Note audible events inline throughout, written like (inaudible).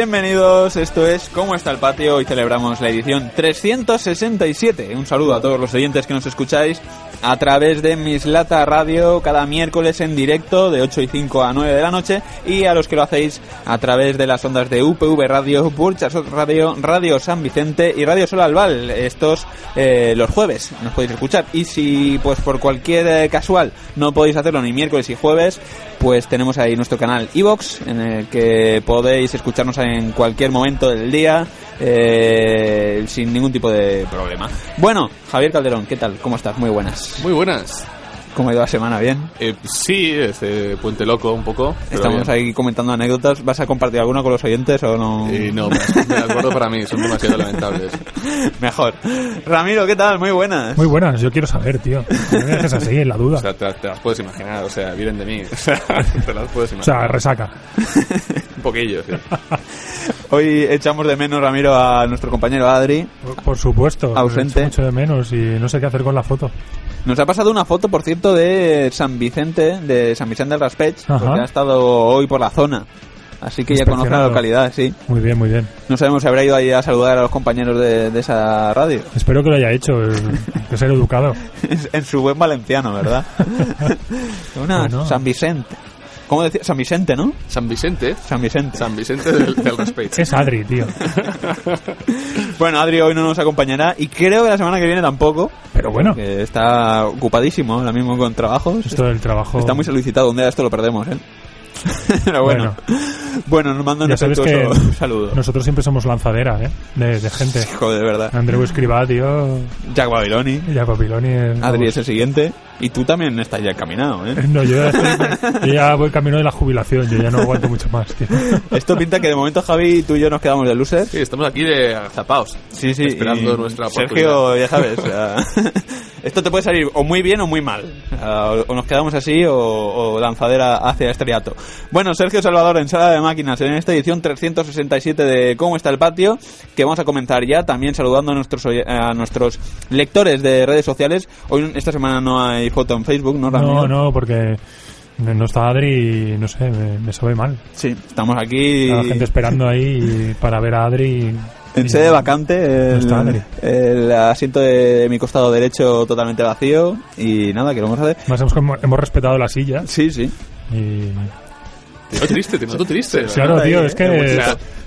Bienvenidos. Esto es ¿Cómo está el patio? Hoy celebramos la edición 367. Un saludo a todos los oyentes que nos escucháis a través de Mislata Radio cada miércoles en directo de 8 y 5 a 9 de la noche y a los que lo hacéis a través de las ondas de UPV Radio, Burchasot Radio, Radio San Vicente y Radio Sol Albal. Estos eh, los jueves nos podéis escuchar. Y si pues por cualquier eh, casual no podéis hacerlo ni miércoles y jueves, pues tenemos ahí nuestro canal Evox en el que podéis escucharnos en cualquier momento del día eh, sin ningún tipo de problema. Bueno, Javier Calderón, ¿qué tal? ¿Cómo estás? Muy buenas. Muy buenas. ¿Cómo ha ido la semana? ¿Bien? Eh, sí, este puente loco un poco. Estamos bien. ahí comentando anécdotas. ¿Vas a compartir alguna con los oyentes o no? Eh, no, me me acuerdo para mí, son demasiado lamentables. (laughs) Mejor. Ramiro, ¿qué tal? Muy buenas. Muy buenas, yo quiero saber, tío. No me dejes así, en la O duda. sea, te, te las puedes imaginar, o sea, vienen de mí. O (laughs) sea, te las puedes O sea, imaginar. resaca. un poquillo, sí. (laughs) Hoy echamos de menos, Ramiro, a nuestro compañero Adri. Por, por supuesto. Ausente. Mucho de menos y no sé qué hacer con la foto. Nos ha pasado una foto, por cierto, de San Vicente, de San Vicente del Raspech, porque ha estado hoy por la zona. Así que ya conoce la localidad, sí. Muy bien, muy bien. No sabemos si habrá ido ahí a saludar a los compañeros de, de esa radio. Espero que lo haya hecho, eh, (laughs) que ser educado. en su buen valenciano, ¿verdad? (laughs) Una Bueno. San Vicente. ¿Cómo decía? San Vicente, ¿no? San Vicente. San Vicente. San Vicente del, del respeto. Es Adri, tío. (laughs) Bueno, Adri hoy no nos acompañará y creo que la semana que viene tampoco. Pero bueno, Que está ocupadísimo ahora mismo con trabajos. esto del trabajo... Está muy solicitado. Un día esto lo perdemos, ¿eh? (laughs) Pero bueno. Bueno, nos manda un afectuoso (laughs) saludo. nosotros siempre somos lanzadera, ¿eh? De, de gente. Joder, de verdad. Andreu Escribá, tío. Jack Babiloni. Jacob Piloni. eh, Adri vamos. es el siguiente. Y tú también estás ya encaminado, ¿eh? (laughs) No, yo ya, estoy- yo ya voy camino de la jubilación, yo ya no aguanto mucho más, tío. (laughs) Esto pinta que de momento Javi, tú y yo nos quedamos de losers. Sí, estamos aquí de agazapaos. Sí, sí. Esperando nuestra Sergio, ya sabes. (laughs) o sea, esto te puede salir o muy bien o muy mal. O, nos quedamos así o, o lanzadera hacia estrellato. Bueno, Sergio Salvador en Sala de Máquinas en esta edición 367 de ¿Cómo está el patio? Que vamos a comentar ya. También saludando a nuestros, a nuestros lectores de redes sociales. Hoy, esta semana no hay foto en Facebook, ¿no, Ramiro? No, no, porque no está Adri y no sé, me, me sabe mal. Sí, estamos aquí. La gente esperando ahí para ver a Adri. En y- sede vacante, el, está Adri. el asiento de mi costado derecho totalmente vacío y nada, que lo vamos a hacer. Más hemos, hemos respetado la silla Sí, sí. y... Te noto triste, te noto triste. Claro, tío, ahí, es que eh,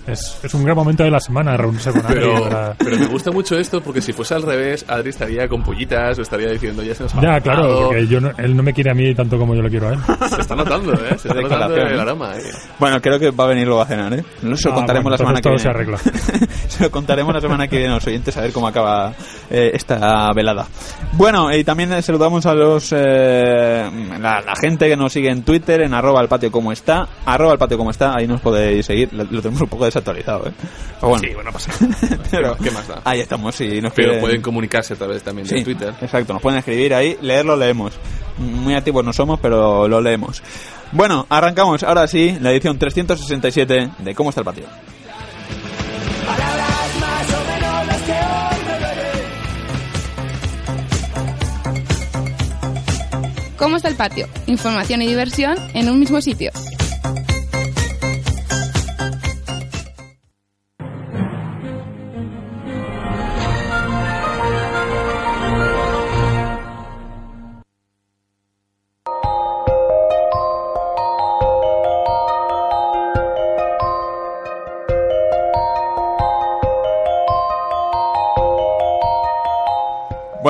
es, es un gran momento de la semana reunirse con Adri. Pero, para- pero me gusta mucho esto porque si fuese al revés, Adri estaría con pollitas o estaría diciendo ya se nos ha Ya, claro, pasado". porque yo no- él no me quiere a mí tanto como yo lo quiero a él. Se está notando, ¿eh? Se está notando el aroma, ¿eh? Bueno, creo que va a venir luego a cenar, ¿eh? No se lo Ah, contaremos bueno, la semana que viene. todo se arregla. (laughs) se lo contaremos la semana que viene a los oyentes a ver cómo acaba eh, esta velada. Bueno, y también saludamos a los eh, la, la gente que nos sigue en Twitter, en arroba al patio como está, arroba al patio como está, ahí nos podéis seguir. Lo, lo tenemos un poco desactualizado, ¿eh? Pero bueno, Sí, bueno, pasa (laughs) pero ¿Qué más da? ahí estamos, si nos Pero quieren- pueden comunicarse a través también de Sí, Twitter. Exacto, nos pueden escribir ahí, leerlo, leemos. Muy activos no somos, pero lo leemos. Bueno, arrancamos ahora sí la edición 367 de ¿Cómo está el patio? ¿Cómo está el patio? Información y diversión en un mismo sitio.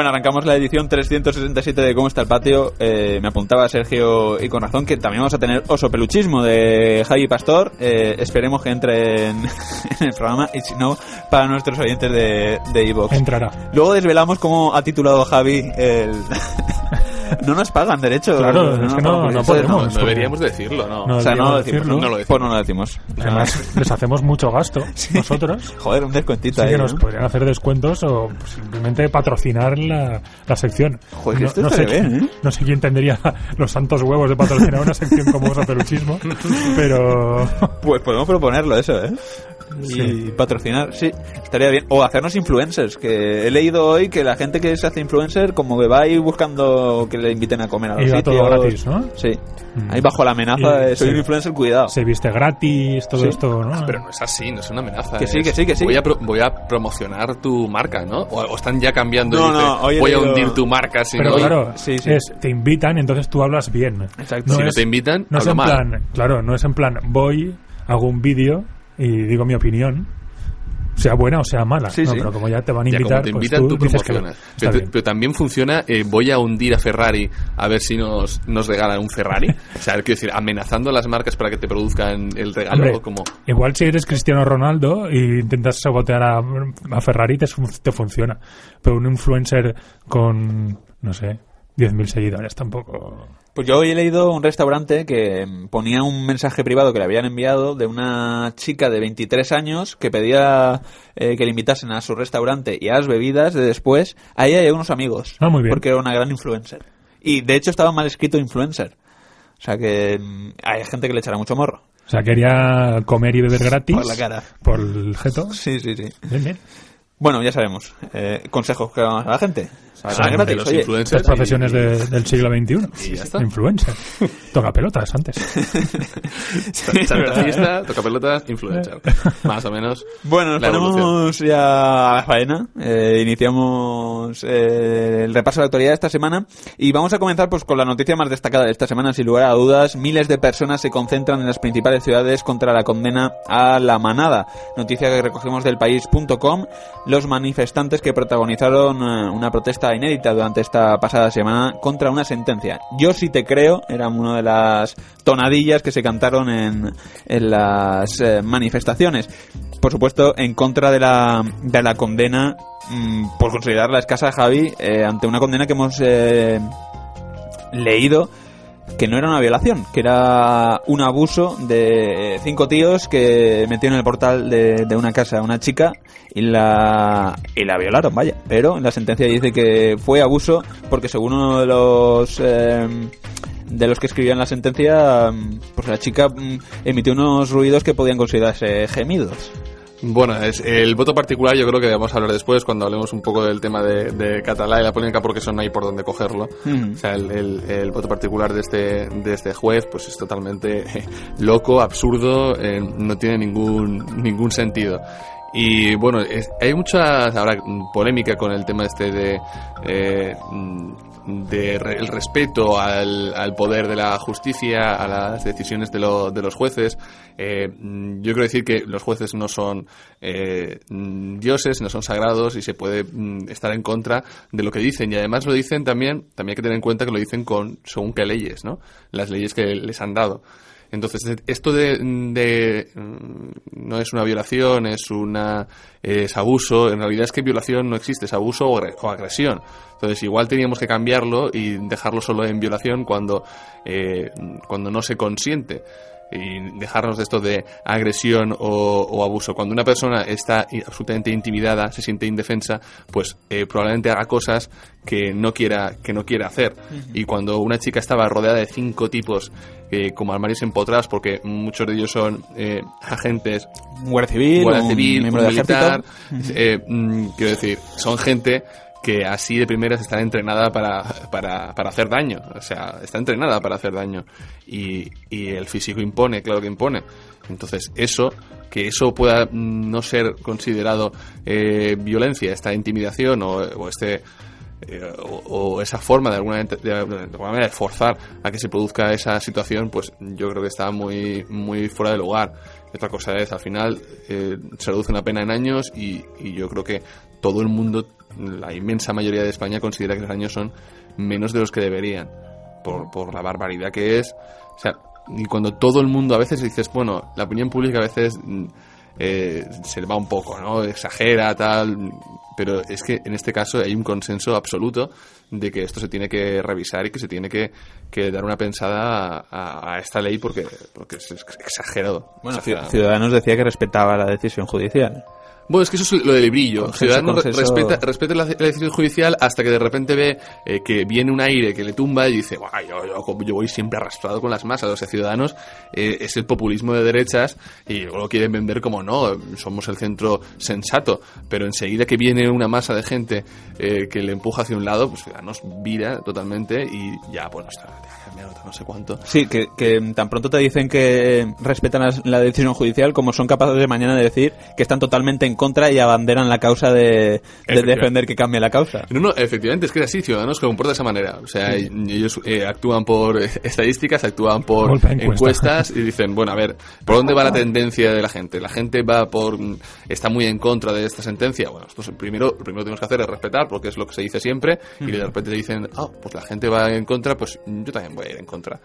Bueno, arrancamos la edición 367 de ¿Cómo está el patio? Eh, me apuntaba Sergio y con razón que también vamos a tener oso peluchismo de Javi Pastor. Eh, esperemos que entre en, (laughs) en el programa y si no, para nuestros oyentes de de Evox. Entrará. Luego desvelamos cómo ha titulado Javi el... (laughs) (laughs) no nos pagan derechos. Claro, es que no- no podemos. No deberíamos decirlo, ¿no? No. O sea, no lo decimos. decirlo. ¿no? No lo decimos. Pues no lo decimos. Además, (laughs) les hacemos mucho gasto (laughs) nosotros. Joder, un descuentito Sí ahí. que nos ¿no? podrían hacer descuentos o simplemente patrocinar la, la sección. Joder, que esto no, sé, bien, quién- ¿eh? no sé quién tendría los santos huevos de patrocinar una sección como Oso Peluchismo, pero Pues podemos proponerlo eso, ¿eh? Y patrocinar, sí, estaría bien. O hacernos influencers, que he leído hoy que la gente que se hace influencer como que va ahí buscando que le inviten a comer a los Y sitios. todo gratis, ¿no? Sí. Mm. Ahí bajo la amenaza Y- de soy sí. un influencer, cuidado. Se viste gratis, todo Sí. esto, ¿no? Pero no es así, no es una amenaza. Que sí, es, que sí, que sí. Voy a, pro- voy a promocionar tu marca, ¿no? O, o están ya cambiando. y No, dice, no, voy a hundir tu marca. Si Pero no, claro, sí, sí. es te invitan, entonces tú hablas bien. Exacto. Si no te invitan, no es en mal. plan, claro, no es en plan voy, hago un vídeo y digo mi opinión, sea buena o sea mala. Sí, no, sí. pero como ya te van a Ya, invitar, como te pues invitan, tú, tú, dices que Pero, también funciona, eh, voy a hundir a Ferrari a ver si nos, nos regalan un Ferrari. o sea, quiero decir, amenazando a las marcas para que te produzcan el regalo. Hombre, como... Igual si eres Cristiano Ronaldo y intentas sabotear a, a Ferrari te, te funciona. Pero un influencer con, no sé, 10.000 seguidores tampoco... Pues yo hoy he leído un restaurante que ponía un mensaje privado que le habían enviado de una chica de 23 años que pedía eh, que le invitasen a su restaurante y a las bebidas de después a ella y a unos amigos. Ah, muy bien. Porque era una gran influencer. Y de hecho estaba mal escrito influencer. O sea que mm, hay gente que le echará mucho morro. O sea, quería comer y beber gratis. Por la cara. Por el jeto. Sí, sí, sí. Bien, bien. Bueno, ya sabemos. Eh, consejos que damos a la gente. Ah, Ah, de gratis, los oye. influencers Las profesiones y- de- del siglo XXI. (laughs) Y ya está. Influencer. Toca pelotas antes. (laughs) Chantajista, toca pelotas, influencer. (laughs) Más o menos. Bueno, nos ponemos ya a la faena. Eh, iniciamos eh, el repaso de la actualidad de esta semana y vamos a comenzar pues con la noticia más destacada de esta semana. Sin lugar a dudas, miles de personas se concentran en las principales ciudades contra la condena a la manada. Noticia que recogemos del país.com. Los manifestantes que protagonizaron eh, una protesta inédita durante esta pasada semana contra una sentencia. Yo sí te creo, era una de las tonadillas que se cantaron en, las eh, manifestaciones por supuesto, en contra de la, de la condena, mm, por considerarla escasa, Javi, eh, ante una condena que hemos eh, leído que no era una violación, que era un abuso de cinco tíos que metieron en el portal de, una casa a una chica y la, y la violaron, vaya. Pero la sentencia dice que fue abuso porque según uno de los... eh, de los que escribían la sentencia, mm, pues la chica mm, emitió unos ruidos que podían considerarse gemidos. Bueno, es el voto particular yo creo que vamos a hablar después cuando hablemos un poco del tema de, de Catalá y la polémica porque eso no hay por dónde cogerlo. Mm. O sea, el, el- el voto particular de este, de este juez pues es totalmente (laughs) loco, absurdo, eh, no tiene ningún, ningún sentido. Y bueno, es- hay mucha ahora polémica con el tema este de, eh, mm, de respeto al, al poder de la justicia, a las decisiones de, lo- de los jueces. Eh, yo quiero decir que los jueces no son eh, dioses, no son sagrados y se puede mm, estar en contra de lo que dicen. Y además lo dicen también, también hay que tener en cuenta que lo dicen con según qué leyes, ¿no? Las leyes que les han dado. Entonces, esto de, mm, no es una violación, es una es abuso, en realidad es que violación no existe, es abuso o agresión. Entonces, igual teníamos que cambiarlo y dejarlo solo en violación cuando, eh, cuando no se consiente y dejarnos de esto de agresión o, o abuso. Cuando una persona está absolutamente intimidada, se siente indefensa, pues eh, probablemente haga cosas que no quiera que no quiera hacer. Y cuando una chica estaba rodeada de cinco tipos eh, como armarios empotrados, porque muchos de ellos son eh, agentes guardia civil, guardia un militar, ejército. eh, mm, quiero decir, son gente que así de primeras está entrenada para, para, para hacer daño, o sea, está entrenada para hacer daño y, y el físico impone, claro que impone. Entonces, eso, que eso pueda no ser considerado eh, violencia, esta intimidación o, este eh, o, esa forma de alguna, de, de alguna manera de forzar a que se produzca esa situación, pues yo creo que está muy, muy fuera de lugar. Otra cosa es, al final, eh, se reduce una pena en años y, y yo creo que todo el mundo, la inmensa mayoría de España, considera que los años son menos de los que deberían, por, por la barbaridad que es. O sea, y cuando todo el mundo, a veces dices, bueno, la opinión pública a veces mm, eh, se le va un poco, ¿no? Exagera, tal. Pero es que en este caso hay un consenso absoluto de que esto se tiene que revisar y que se tiene que, que dar una pensada a, esta ley porque, porque es ex- exagerado. Bueno, O sea, Ciudadanos decía que respetaba la decisión judicial. Bueno, es que eso es lo del brillo. Consenso, Ciudadanos consenso. respeta, respeta la, la decisión judicial hasta que de repente ve eh, que viene un aire que le tumba y dice, "Buah, yo, yo- yo voy siempre arrastrado con las masas. O sea, Ciudadanos eh, es el populismo de derechas y luego lo quieren vender como no, somos el centro sensato. Pero enseguida que viene una masa de gente eh, que le empuja hacia un lado, pues Ciudadanos vira totalmente y ya, bueno, está, ya, cambiado no sé cuánto. Sí, que, que tan pronto te dicen que respetan la, decisión judicial como son capaces de mañana de decir que están totalmente en contra y abanderan la causa de, defender que cambie la causa. No, no, efectivamente, es que es así, Ciudadanos se comporta de esa manera. O sea, ellos eh, actúan por eh, (laughs) estadísticas, actúan por encuesta. encuestas y dicen, bueno, a ver, ¿por dónde va la tendencia de la gente? La gente va por... está muy en contra de esta sentencia. Bueno, esto es- primero, lo primero que tenemos que hacer es respetar, porque es lo que se dice siempre, y de repente te dicen, ah, pues la gente va en contra, pues yo también voy a ir en contra.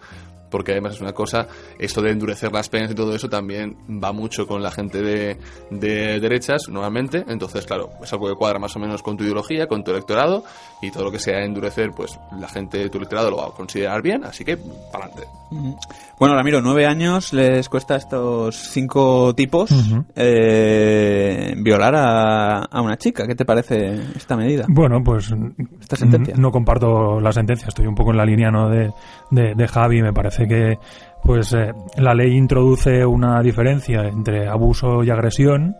Porque además es una cosa, esto de endurecer las penas y todo eso también va mucho con la gente de, de derechas, nuevamente. Entonces, claro, es algo que cuadra más o menos con tu ideología, con tu electorado, y todo lo que sea endurecer, pues la gente de tu electorado lo va a considerar bien, así que, para adelante. Bueno, Ramiro, nueve años les cuesta a estos cinco tipos eh, violar a, a una chica. ¿Qué te parece esta medida? Bueno, pues Esta sentencia. no comparto la sentencia, estoy un poco en la línea ¿no? de, de, de Javi, me parece que pues eh, la ley introduce una diferencia entre abuso y agresión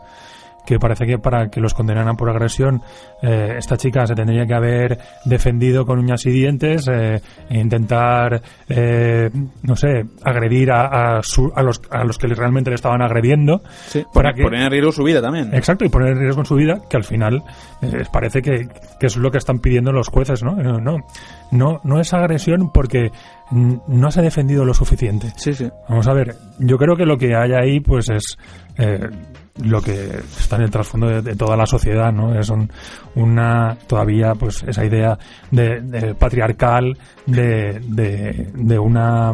que parece que para que los condenaran por agresión eh, esta chica se tendría que haber defendido con uñas y dientes eh, e intentar eh, no sé agredir a, a, su- a los a los que realmente le estaban agrediendo Sí, para que- poner en riesgo su vida también. Exacto, y poner en riesgo en su vida, que al final eh, parece que, que es lo que están pidiendo los jueces, ¿no? No, no, no es agresión porque no se ha defendido lo suficiente. Sí, sí. Vamos a ver, yo creo que lo que hay ahí, pues es eh, lo que está en el trasfondo de, toda la sociedad, ¿no? Es un- una, todavía, pues esa idea de, de patriarcal, de, de, una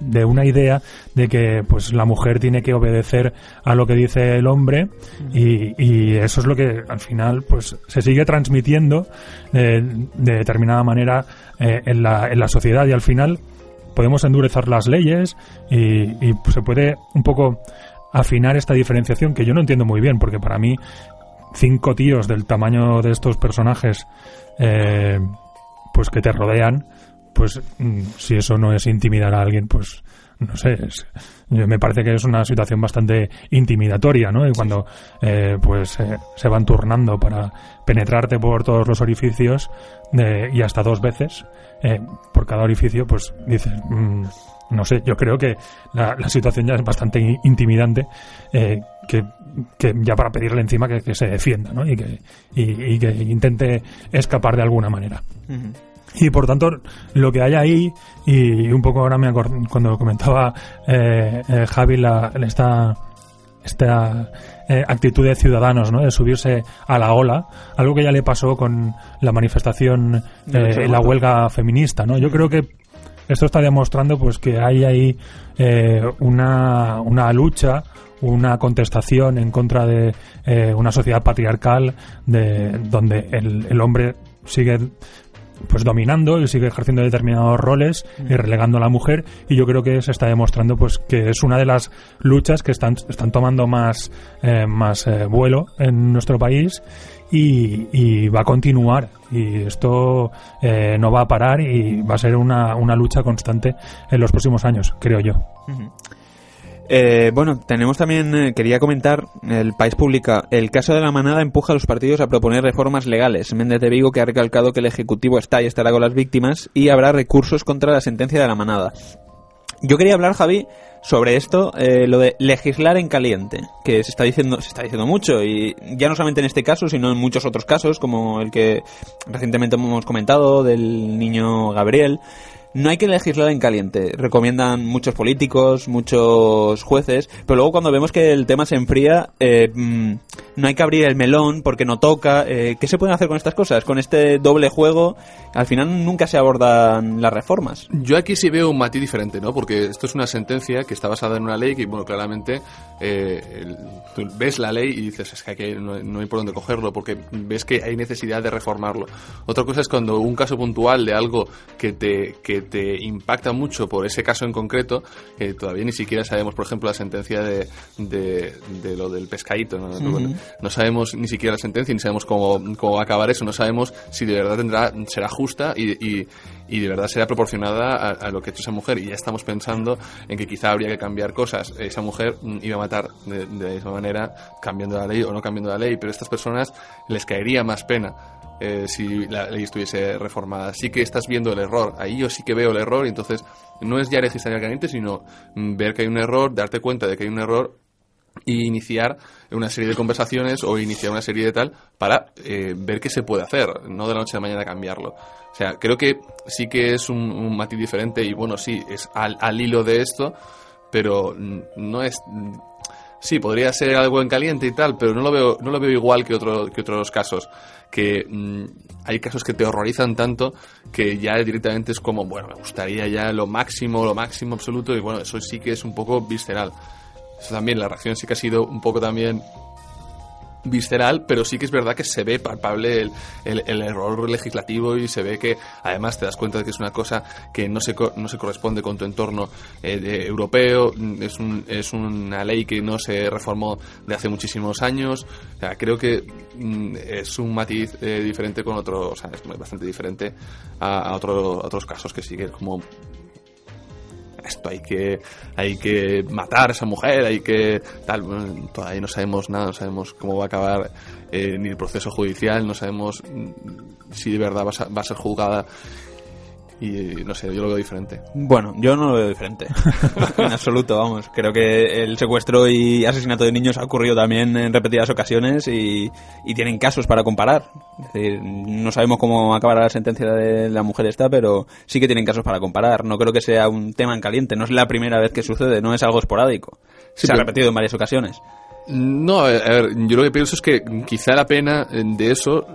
de una idea de que pues la mujer tiene que obedecer a lo que dice el hombre y, eso es lo que al final pues se sigue transmitiendo eh, de determinada manera eh, en, la, en la sociedad y al final podemos endurecer las leyes y, y se puede un poco afinar esta diferenciación que yo no entiendo muy bien porque para mí cinco tíos del tamaño de estos personajes eh, pues que te rodean pues mm, si eso no es intimidar a alguien pues no sé me parece que es una situación bastante intimidatoria no y cuando eh, pues eh, se van turnando para penetrarte por todos los orificios eh, y hasta dos veces eh, por cada orificio pues dices mm, no sé, yo creo que la, la situación ya es bastante intimidante, eh, que, que ya para pedirle encima que, que se defienda, ¿no? Y que, y, y que intente escapar de alguna manera. Y por tanto, lo que hay ahí, y un poco ahora me acor- cuando comentaba eh, eh, Javi la, esta, esta eh, actitud de ciudadanos, ¿no? De subirse a la ola, algo que ya le pasó con la manifestación, eh, la huelga feminista, ¿no? Yo creo que esto está demostrando pues que hay ahí eh, una, una lucha una contestación en contra de eh, una sociedad patriarcal de donde el, el hombre sigue pues dominando y sigue ejerciendo determinados roles y relegando a la mujer. Y yo creo que se está demostrando pues que es una de las luchas que están están tomando más eh, más eh, vuelo en nuestro país y, y va a continuar y esto eh, no va a parar y va a ser una, lucha constante en los próximos años creo yo Eh, bueno, tenemos también, eh, quería comentar, el país publica, el caso de la manada empuja a los partidos a proponer reformas legales. Méndez de Vigo que ha recalcado que el Ejecutivo está y estará con las víctimas y habrá recursos contra la sentencia de la manada. Yo quería hablar, Javi, sobre esto, eh, lo de legislar en caliente, que se está diciendo, se está diciendo mucho y ya no solamente en este caso, sino en muchos otros casos, como el que recientemente hemos comentado del niño Gabriel. No hay que legislar en caliente, recomiendan muchos políticos, muchos jueces, pero luego cuando vemos que el tema se enfría, eh, mm, no hay que abrir el melón porque no toca. Eh, ¿Qué se pueden hacer con estas cosas? Con este doble juego, al final nunca se abordan las reformas. Yo aquí sí veo un matiz diferente, ¿no? Porque esto es una sentencia que está basada en una ley que, bueno, claramente eh, tú ves la ley y dices, es que aquí no, no hay por dónde cogerlo, porque ves que hay necesidad de reformarlo. Otra cosa es cuando un caso puntual de algo que te, que que te impacta mucho por ese caso en concreto, que todavía ni siquiera sabemos, por ejemplo, la sentencia de, de, de lo del pescadito. ¿no? no sabemos ni siquiera la sentencia, ni sabemos cómo, cómo va a acabar eso, no sabemos si de verdad tendrá, será justa y, y, y de verdad será proporcionada a, a, lo que ha hecho esa mujer. Y ya estamos pensando en que quizá habría que cambiar cosas. Esa mujer iba a matar de, de esa manera, cambiando la ley o no cambiando la ley, pero a estas personas les caería más pena eh, si la ley estuviese reformada. Sí que estás viendo el error, ahí yo sí que veo el error y entonces no es ya legislar caliente, sino ver que hay un error, darte cuenta de que hay un error y iniciar una serie de conversaciones o iniciar una serie de tal para eh, ver qué se puede hacer, no de la noche a la mañana cambiarlo. O sea, creo que sí que es un, un matiz diferente y bueno, sí, es al, al hilo de esto, pero no es sí, podría ser algo en caliente y tal, pero no lo veo, no lo veo igual que, otro, que otros casos. Que mmm, hay casos que te horrorizan tanto que ya directamente es como, bueno, me gustaría ya lo máximo, lo máximo absoluto, y bueno, eso sí que es un poco visceral. Eso también, la reacción sí que ha sido un poco también visceral, pero sí que es verdad que se ve palpable el, el, error legislativo y se ve que además te das cuenta de que es una cosa que no se, no se corresponde con tu entorno eh, europeo, es, un, es una ley que no se reformó de hace muchísimos años, creo que mm, es un matiz eh, diferente con otros, o sea, es bastante diferente a, a, otro, a otros casos que sigue como esto hay que hay que matar a esa mujer hay que tal bueno, todavía no sabemos nada no sabemos cómo va a acabar eh, ni el proceso judicial no sabemos si de verdad va a, va a ser juzgada y no sé, yo lo veo diferente. Bueno, yo no lo veo diferente. (laughs) en absoluto, vamos. Creo que el secuestro y asesinato de niños ha ocurrido también en repetidas ocasiones y, y tienen casos para comparar. Es decir, no sabemos cómo acabará la sentencia de la mujer esta, pero sí que tienen casos para comparar. No creo que sea un tema en caliente. No es la primera vez que sucede, no es algo esporádico. Sí, Se ha repetido en varias ocasiones. No, a ver, yo lo que pienso es que quizá la pena de eso,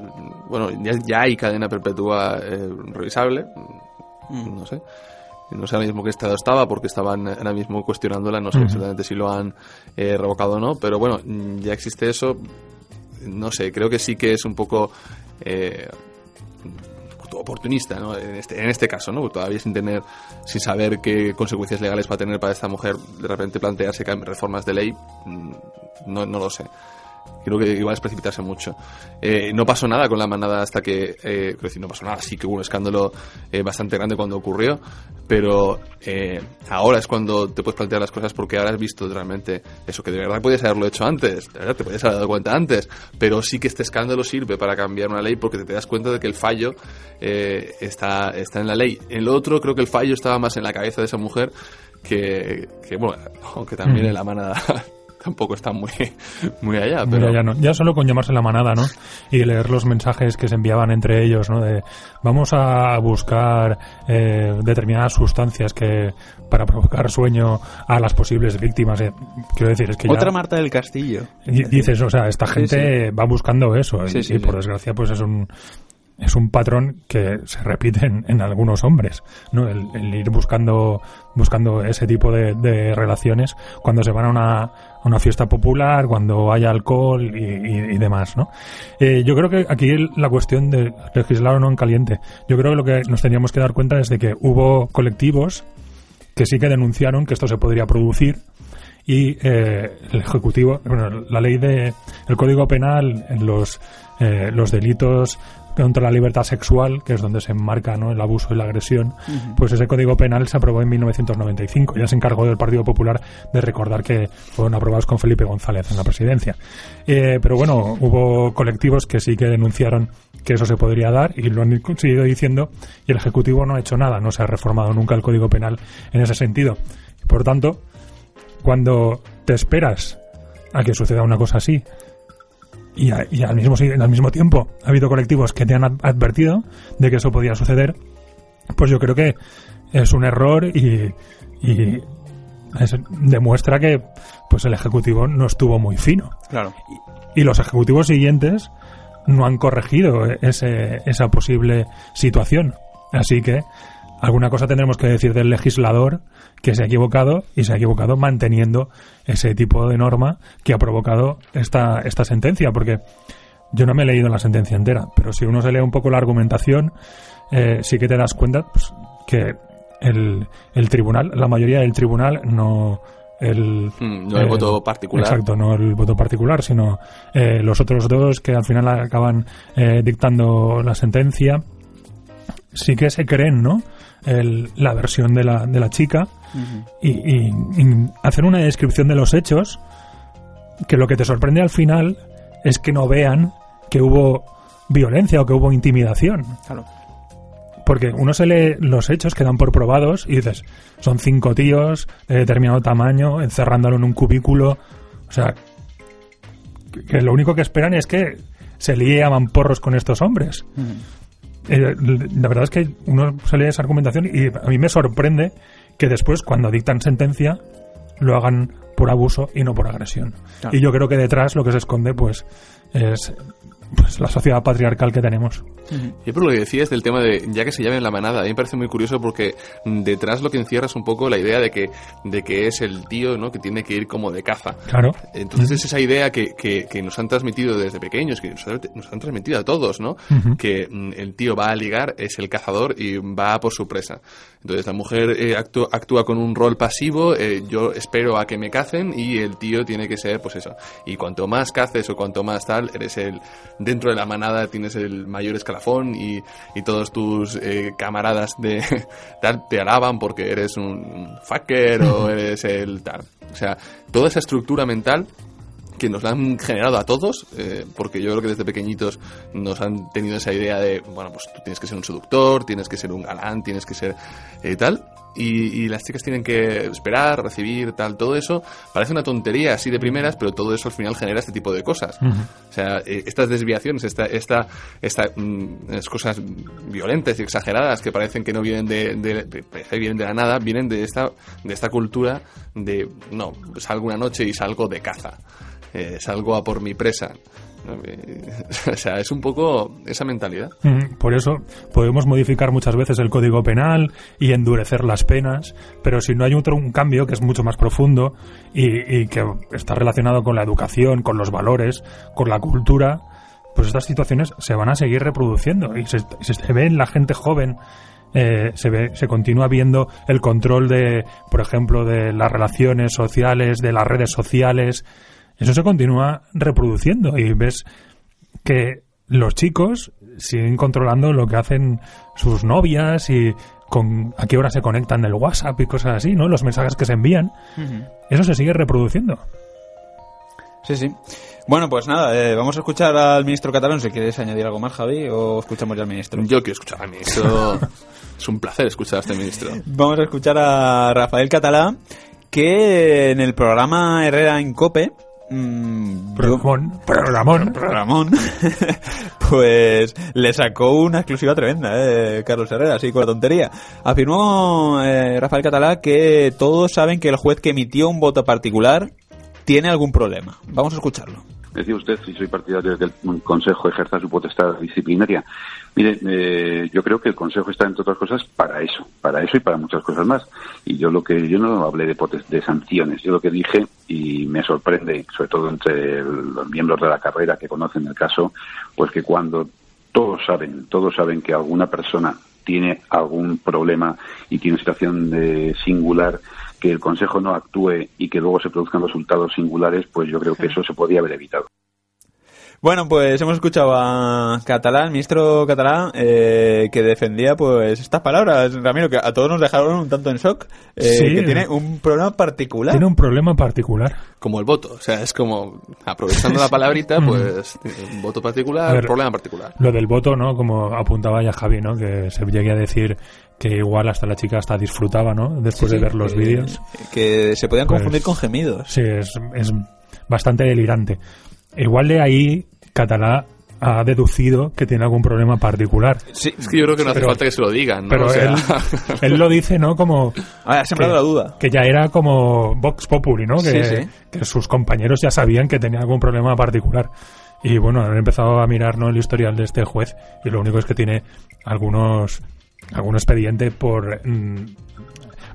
bueno, ya, ya hay cadena perpetua eh, revisable, mm. no sé. No sé ahora mismo qué estado estaba, porque estaban ahora mismo cuestionándola, no sé mm. exactamente si lo han eh, revocado o no, pero bueno, ya existe eso. No sé, creo que sí que es un poco eh, oportunista, ¿no? En este, en este caso, ¿no? Todavía sin tener, sin saber qué consecuencias legales va a tener para esta mujer, de repente plantearse reformas de ley, no, no lo sé. Creo que igual es precipitarse mucho. Eh, no pasó nada con la manada hasta que. Eh, decir, no pasó nada. Sí que hubo un escándalo eh, bastante grande cuando ocurrió. Pero eh, ahora es cuando te puedes plantear las cosas porque ahora has visto realmente eso que de verdad podías haberlo hecho antes. De verdad te podías haber dado cuenta antes. Pero sí que este escándalo sirve para cambiar una ley porque te das cuenta de que el fallo eh, está, está en la ley. En lo otro, creo que el fallo estaba más en la cabeza de esa mujer que, que bueno, aunque también en la manada tampoco está muy, (laughs) muy allá. Pero... Allá no. Ya solo con llamarse la manada, ¿no? Y leer los mensajes que se enviaban entre ellos, ¿no? De vamos a buscar eh, determinadas sustancias que para provocar sueño a las posibles víctimas. Eh, quiero decir, es que Otra ya, Marta del Castillo. Dices, o sea, esta gente sí, sí. va buscando eso. Sí, y, y por desgracia, pues es un es un patrón que se repite en, en algunos hombres, ¿no? El, ir buscando, buscando ese tipo de, de, relaciones cuando se van a una, a una fiesta popular, cuando hay alcohol y, y, demás, ¿no? Eh, yo creo que aquí la cuestión de legislar o no en caliente, yo creo que lo que nos teníamos que dar cuenta es de que hubo colectivos que sí que denunciaron que esto se podría producir y eh, el ejecutivo, bueno, la ley de el código penal en los eh, los delitos contra la libertad sexual, que es donde se enmarca ¿no? el abuso y la agresión, uh -huh. pues ese código penal se aprobó en 1995. Ya se encargó del Partido Popular de recordar que fueron aprobados con Felipe González en la presidencia. Eh, pero bueno, hubo colectivos que sí que denunciaron que eso se podría dar y lo han seguido diciendo y el Ejecutivo no ha hecho nada, no se ha reformado nunca el código penal en ese sentido. Por tanto, cuando te esperas a que suceda una cosa así, y, a, y, al, mismo, al mismo tiempo ha habido colectivos que te han advertido de que eso podía suceder, pues yo creo que es un error y, y es, demuestra que pues el ejecutivo no estuvo muy fino. Claro. Y, y los ejecutivos siguientes no han corregido ese, esa posible situación. Así que alguna cosa tendremos que decir del legislador que se ha equivocado y se ha equivocado manteniendo ese tipo de norma que ha provocado esta, esta sentencia, porque yo no me he leído la sentencia entera, pero si uno se lee un poco la argumentación, eh, sí que te das cuenta pues, que el, el tribunal, la mayoría del tribunal no el, Mm, no el voto particular. Exacto, no el voto particular, sino eh, los otros dos que al final acaban eh, dictando la sentencia, sí que se creen, ¿no? El- la versión de la, de la chica y, y- y hacer una descripción de los hechos que lo que te sorprende al final es que no vean que hubo violencia o que hubo intimidación. Claro. Porque uno se lee los hechos que dan por probados y dices, son cinco tíos de determinado tamaño, encerrándolo en un cubículo. O sea, que- lo único que esperan es que se líe a mamporros con estos hombres. Eh, la verdad es que uno se lee esa argumentación y a mí me sorprende que después, cuando dictan sentencia, lo hagan por abuso y no por agresión. Claro. Y yo creo que detrás lo que se esconde, pues, es pues, la sociedad patriarcal que tenemos. Yo por lo que decías del tema de ya que se llame la manada, a mí me parece muy curioso porque detrás lo que encierra es un poco la idea de que, de que es el tío ¿no? que tiene que ir como de caza. Claro. Entonces es esa idea que, que, que nos han transmitido desde pequeños, que nos, han- nos han transmitido a todos, ¿no? Que mm, el tío va a ligar, es el cazador y va por su presa. Entonces la mujer eh, actúa, actúa con un rol pasivo, eh, yo espero a que me cacen y el tío tiene que ser, pues eso. Y cuanto más caces o cuanto más tal, eres el, dentro de la manada tienes el mayor escalafón y, y todos tus eh, camaradas de (laughs) tal te alaban porque eres un fucker o (laughs) eres el tal. O sea, toda esa estructura mental que nos la han generado a todos, eh, porque yo creo que desde pequeñitos nos han tenido esa idea de, bueno, pues tú tienes que ser un seductor, tienes que ser un galán, tienes que ser eh, tal, y, y las chicas tienen que esperar, recibir, tal, todo eso. Parece una tontería así de primeras, pero todo eso al final genera este tipo de cosas. O sea, eh, estas desviaciones, esta, esta, esta, mm, estas cosas violentas y exageradas que parecen que no vienen de, de- vienen de la nada, vienen de esta, de esta cultura de, no, salgo una noche y salgo de caza, eh, salgo a por mi presa. (laughs) o sea, es un poco esa mentalidad. Por eso podemos modificar muchas veces el código penal y endurecer las penas, pero si no hay otro un cambio que es mucho más profundo y, y que está relacionado con la educación, con los valores, con la cultura, pues estas situaciones se van a seguir reproduciendo y se, se ve en la gente joven. eh, se ve, se continúa viendo el control de, por ejemplo, de las relaciones sociales, de las redes sociales. Eso se continúa reproduciendo y ves que los chicos siguen controlando lo que hacen sus novias y con a qué hora se conectan del WhatsApp y cosas así, ¿no? Los mensajes que se envían. Eso se sigue reproduciendo. Sí, sí. Bueno, pues nada, eh, vamos a escuchar al ministro catalán. Si quieres añadir algo más, Javi, o escuchamos ya al ministro. Yo quiero escuchar al ministro. (laughs) es un placer escuchar a este ministro. Vamos a escuchar a Rafael Catalá, que en el programa Herrera en Cope. Mm, Programón, (laughs) programón. Ramón, (laughs) pues le sacó una exclusiva tremenda, eh, Carlos Herrera, así con la tontería. Afirmó eh, Rafael Catalá que todos saben que el juez que emitió un voto particular tiene algún problema. Vamos a escucharlo. Decía usted si soy partidario de que el Consejo ejerza su potestad disciplinaria. Mire, eh, yo creo que el Consejo está, entre otras cosas, para eso, para eso y para muchas cosas más. Y yo lo que yo no hablé de, potes- de sanciones, yo lo que dije, y me sorprende, sobre todo entre los miembros de la carrera que conocen el caso, pues que cuando todos saben, todos saben que alguna persona tiene algún problema y tiene una situación de singular, que el Consejo no actúe y que luego se produzcan resultados singulares, pues yo creo que eso se podía haber evitado. Bueno, pues hemos escuchado a Catalán, ministro Catalán, eh, que defendía pues estas palabras, Ramiro, que a todos nos dejaron un tanto en shock, eh, Sí. que tiene un problema particular. Tiene un problema particular. Como el voto. O sea, es como, aprovechando la (laughs) palabrita, pues, un voto particular, ver, problema particular. Lo del voto, ¿no? Como apuntaba ya Javi, ¿no? Que se llegue a decir que igual hasta la chica hasta disfrutaba, ¿no? Después Sí, de ver los que- vídeos. Que se podían Pues- confundir con gemidos. Sí, es, es bastante delirante. Igual de ahí Catalá ha deducido que tiene algún problema particular. Sí, Es que yo creo que no hace Pero- falta que se lo digan, ¿no? Pero O sea, él, (laughs) él lo dice, ¿no? Como Ah, ha sembrado que- la duda. que ya era como Vox Populi, ¿no? Que, Sí, sí. que sus compañeros ya sabían que tenía algún problema particular. Y bueno, han empezado a mirar ¿no? el historial de este juez y lo único es que tiene algunos algún expediente por mm,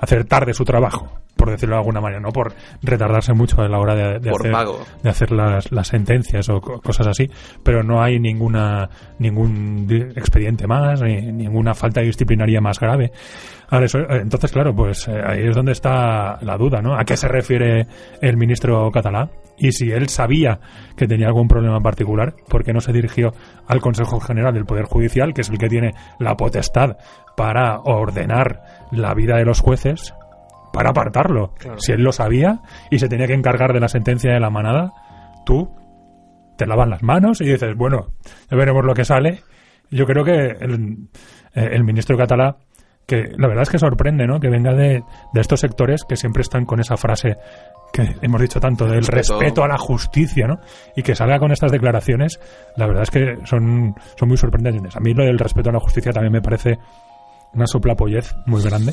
hacer tarde su trabajo, por decirlo de alguna manera, no por retardarse mucho a la hora de, hacer, de hacer las, las sentencias o co- cosas así, pero no hay ninguna ningún di- expediente más, ni ninguna falta disciplinaria más grave. Ahora, eso, eh, entonces, claro, pues eh, ahí es donde está la duda, ¿no? ¿A qué se refiere el ministro catalán? Y si él sabía que tenía algún problema en particular, ¿por qué no se dirigió al Consejo General del Poder Judicial, que es el que tiene la potestad para ordenar la vida de los jueces, para apartarlo? Si él lo sabía y se tenía que encargar de la sentencia de la manada, tú te lavas las manos y dices, bueno, ya veremos lo que sale. Yo creo que el, eh, el ministro catalán, que la verdad es que sorprende, ¿no? Que venga de, de estos sectores que siempre están con esa frase que hemos dicho tanto del Respeto. respeto a la justicia, ¿no? Y que salga con estas declaraciones, la verdad es que son, son muy sorprendentes. A mí lo del respeto a la justicia también me parece una soplapollez muy grande,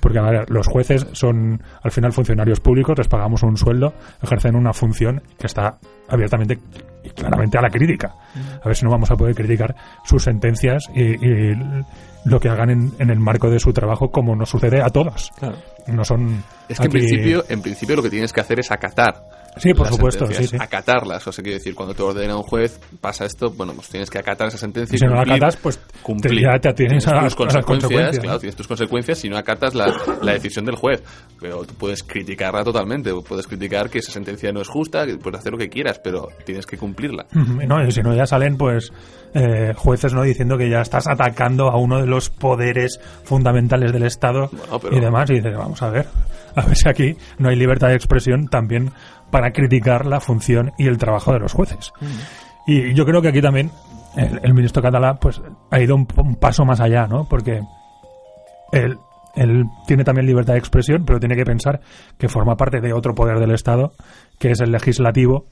porque a ver, los jueces son al final funcionarios públicos, les pagamos un sueldo, ejercen una función que está abiertamente y claramente a la crítica. A ver si no vamos a poder criticar sus sentencias y, y lo que hagan en, en el marco de su trabajo, como nos sucede a todos. Claro. No son Es que en principio, en principio lo que tienes que hacer es acatar. Sí, por las supuesto, sentencias, sí, sí. Acatarlas. O sea, quiero decir, cuando te ordena un juez, pasa esto, bueno, pues tienes que acatar esa sentencia. Y si no la cumplir- acatas, pues cumplir. ya te atienes a, las consecuencias, consecuencias. claro, tienes tus consecuencias si no acatas la, la decisión del juez. Pero tú puedes criticarla totalmente, puedes criticar que esa sentencia no es justa, que puedes hacer lo que quieras, pero tienes que cumplirla. No, y si no, ya salen pues eh, jueces no diciendo que ya estás atacando a uno de los poderes fundamentales del Estado Bueno, pero- y demás. Y dices, vamos a ver, a ver si aquí no hay libertad de expresión también para criticar la función y el trabajo de los jueces. Y yo creo que aquí también el, el ministro catalán pues ha ido un, un paso más allá, ¿no? Porque él, él tiene también libertad de expresión, pero tiene que pensar que forma parte de otro poder del Estado, que es el legislativo,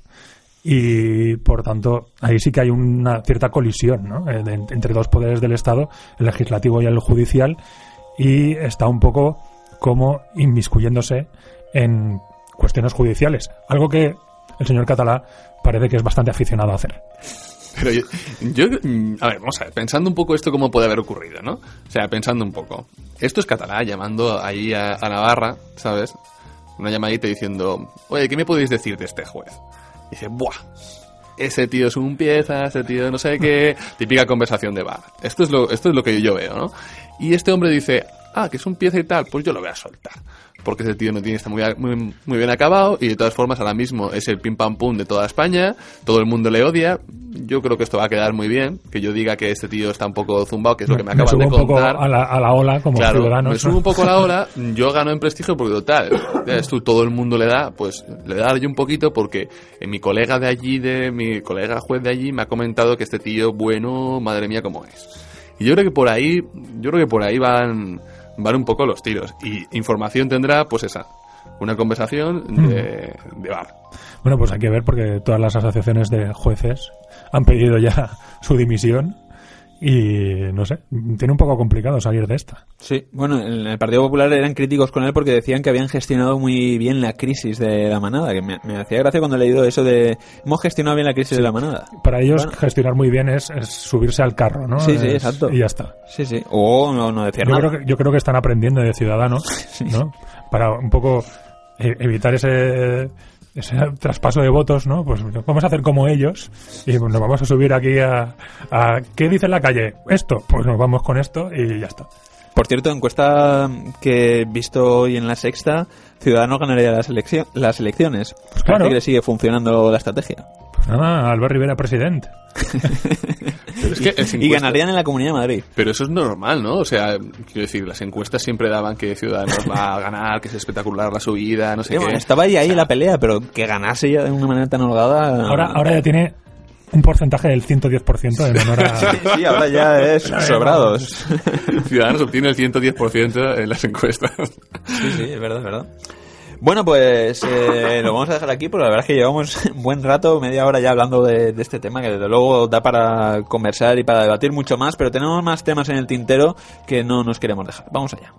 y por tanto ahí sí que hay una cierta colisión ¿no? Eh, entre dos poderes del Estado, el legislativo y el judicial, y está un poco como inmiscuyéndose en cuestiones judiciales, algo que el señor Catalá parece que es bastante aficionado a hacer. Pero yo, yo, mm, a ver, vamos a ver, pensando un poco esto cómo puede haber ocurrido, ¿no? O sea, pensando un poco. Esto es catalá llamando ahí a, a Navarra, ¿sabes? Una llamadita diciendo, oye, ¿qué me podéis decir de este juez? Y dice, buah, ese tío es un pieza, ese tío no sé qué, (laughs) típica conversación de bar. Esto es lo, esto es lo que yo veo, ¿no? Y este hombre dice, ah, que es un pieza y tal, pues yo lo voy a soltar. Porque ese tío no tiene, está muy, muy, muy bien acabado y de todas formas ahora mismo es el pim pam pum de toda España, todo el mundo le odia. Yo creo que esto va a quedar muy bien, que yo diga que este tío está un poco zumbado, que es lo que me acaban subo de un poco contar. a la, a la ola como Claro, ciudadano. me subo un poco la (laughs) hora, yo gano en prestigio porque total, tú, todo el mundo le da, pues le da yo un poquito porque eh, mi colega de allí, de mi colega juez de allí, me ha comentado que este tío bueno, madre mía, cómo es. Y yo creo que por ahí, yo creo que por ahí van, van un poco los tiros. Y información tendrá, pues esa, una conversación de, de bar. Bueno, pues hay que ver porque todas las asociaciones de jueces han pedido ya su dimisión y no sé, tiene un poco complicado salir de esta. Sí, bueno, en el Partido Popular eran críticos con él porque decían que habían gestionado muy bien la crisis de la manada, que me, me hacía gracia cuando he leído eso de hemos gestionado bien la crisis de la manada. Para ellos Bueno. gestionar muy bien es, es subirse al carro, ¿no? Sí, sí, exacto. Y ya está. Sí, sí. O no, no decir Yo nada. creo, que, yo creo que están aprendiendo de ciudadanos, (laughs) ¿no? Para un poco e- evitar ese ese traspaso de votos, ¿no? Pues vamos a hacer como ellos y nos vamos a subir aquí a, a ¿qué dice en la calle? Esto, pues nos vamos con esto y ya está. Por cierto, encuesta que he visto hoy en la sexta, Ciudadanos ganaría las, las elecciones. Pues claro. Parece que le sigue funcionando la estrategia. Nada, Albert Rivera presidente. (laughs) Es que Y ganarían en la Comunidad de Madrid. Pero eso es normal, ¿no? O sea, quiero decir, las encuestas siempre daban que Ciudadanos va a ganar, que es espectacular la subida, no sé Sí, bueno, qué. estaba ahí, ahí en la pelea, pero que ganase ya de una manera tan holgada... Ahora, ahora ya tiene un porcentaje del 110% de menor a... Sí, sí, ahora ya (laughs) es sobrados. Ciudadanos obtiene el 110% en las encuestas. Sí, sí, es verdad, es verdad. Bueno, pues eh, lo vamos a dejar aquí, porque la verdad es que llevamos un (laughs) buen rato, media hora ya hablando de, de este tema, que desde luego da para conversar y para debatir mucho más, pero tenemos más temas en el tintero que no nos queremos dejar. Vamos allá.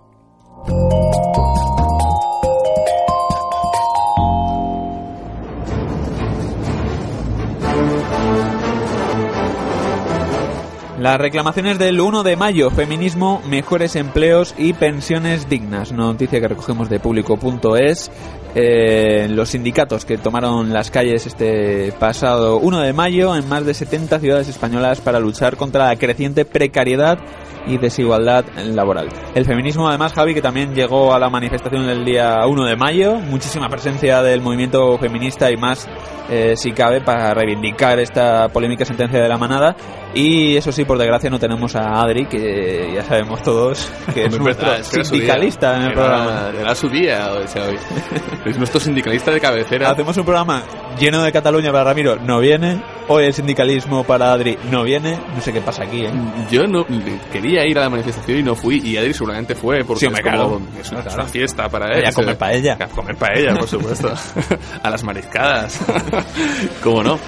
Las reclamaciones del 1 de mayo, feminismo, mejores empleos y pensiones dignas. Noticia que recogemos de público.es. Eh, los sindicatos que tomaron las calles este pasado 1 de mayo en más de 70 ciudades españolas para luchar contra la creciente precariedad y desigualdad laboral. El feminismo, además, Javi, que también llegó a la manifestación del día 1 de mayo, muchísima presencia del movimiento feminista y más, eh, si cabe, para reivindicar esta polémica sentencia de la manada. Y eso sí, por desgracia, no tenemos a Adri, que ya sabemos todos que es nuestro sindicalista en el programa. Era su día, o sea, hoy. es nuestro sindicalista de cabecera. Hacemos un programa lleno de Cataluña para Ramiro, no viene. Hoy el sindicalismo para Adri no viene. No sé qué pasa aquí, ¿eh? Yo no quería ir a la manifestación y no fui, y Adri seguramente fue, porque Sí, es, como- claro. es una, Claro. fiesta para él. A comer paella. A comer paella, por supuesto. (laughs) a las mariscadas. (laughs) ¿Cómo no?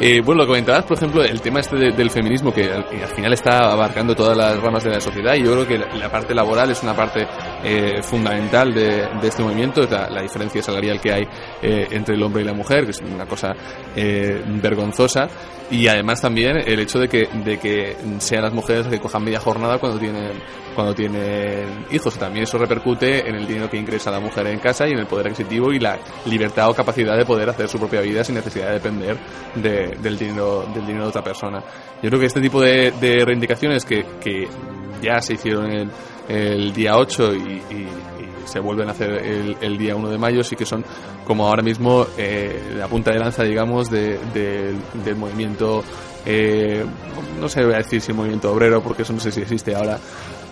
Eh, bueno, lo comentabas, por ejemplo, el tema este de- del feminismo que al, que al final está abarcando todas las ramas de la sociedad y yo creo que la parte laboral es una parte eh, fundamental de, de este movimiento, la, la diferencia salarial que hay eh, entre el hombre y la mujer, que es una cosa eh, vergonzosa y además también el hecho de que, de que sean las mujeres las que cojan media jornada cuando tienen cuando tienen hijos. También eso repercute en el dinero que ingresa la mujer en casa y en el poder adquisitivo y la libertad o capacidad de poder hacer su propia vida sin necesidad de depender de- del, dinero, del dinero de otra persona. Yo creo que este tipo de, de reivindicaciones que, que ya se hicieron el, el día 8 y, se vuelven a hacer el, el día 1 de mayo sí que son como ahora mismo eh, la punta de lanza digamos de- del- movimiento eh, no sé voy a decir si el movimiento obrero porque eso no sé si existe ahora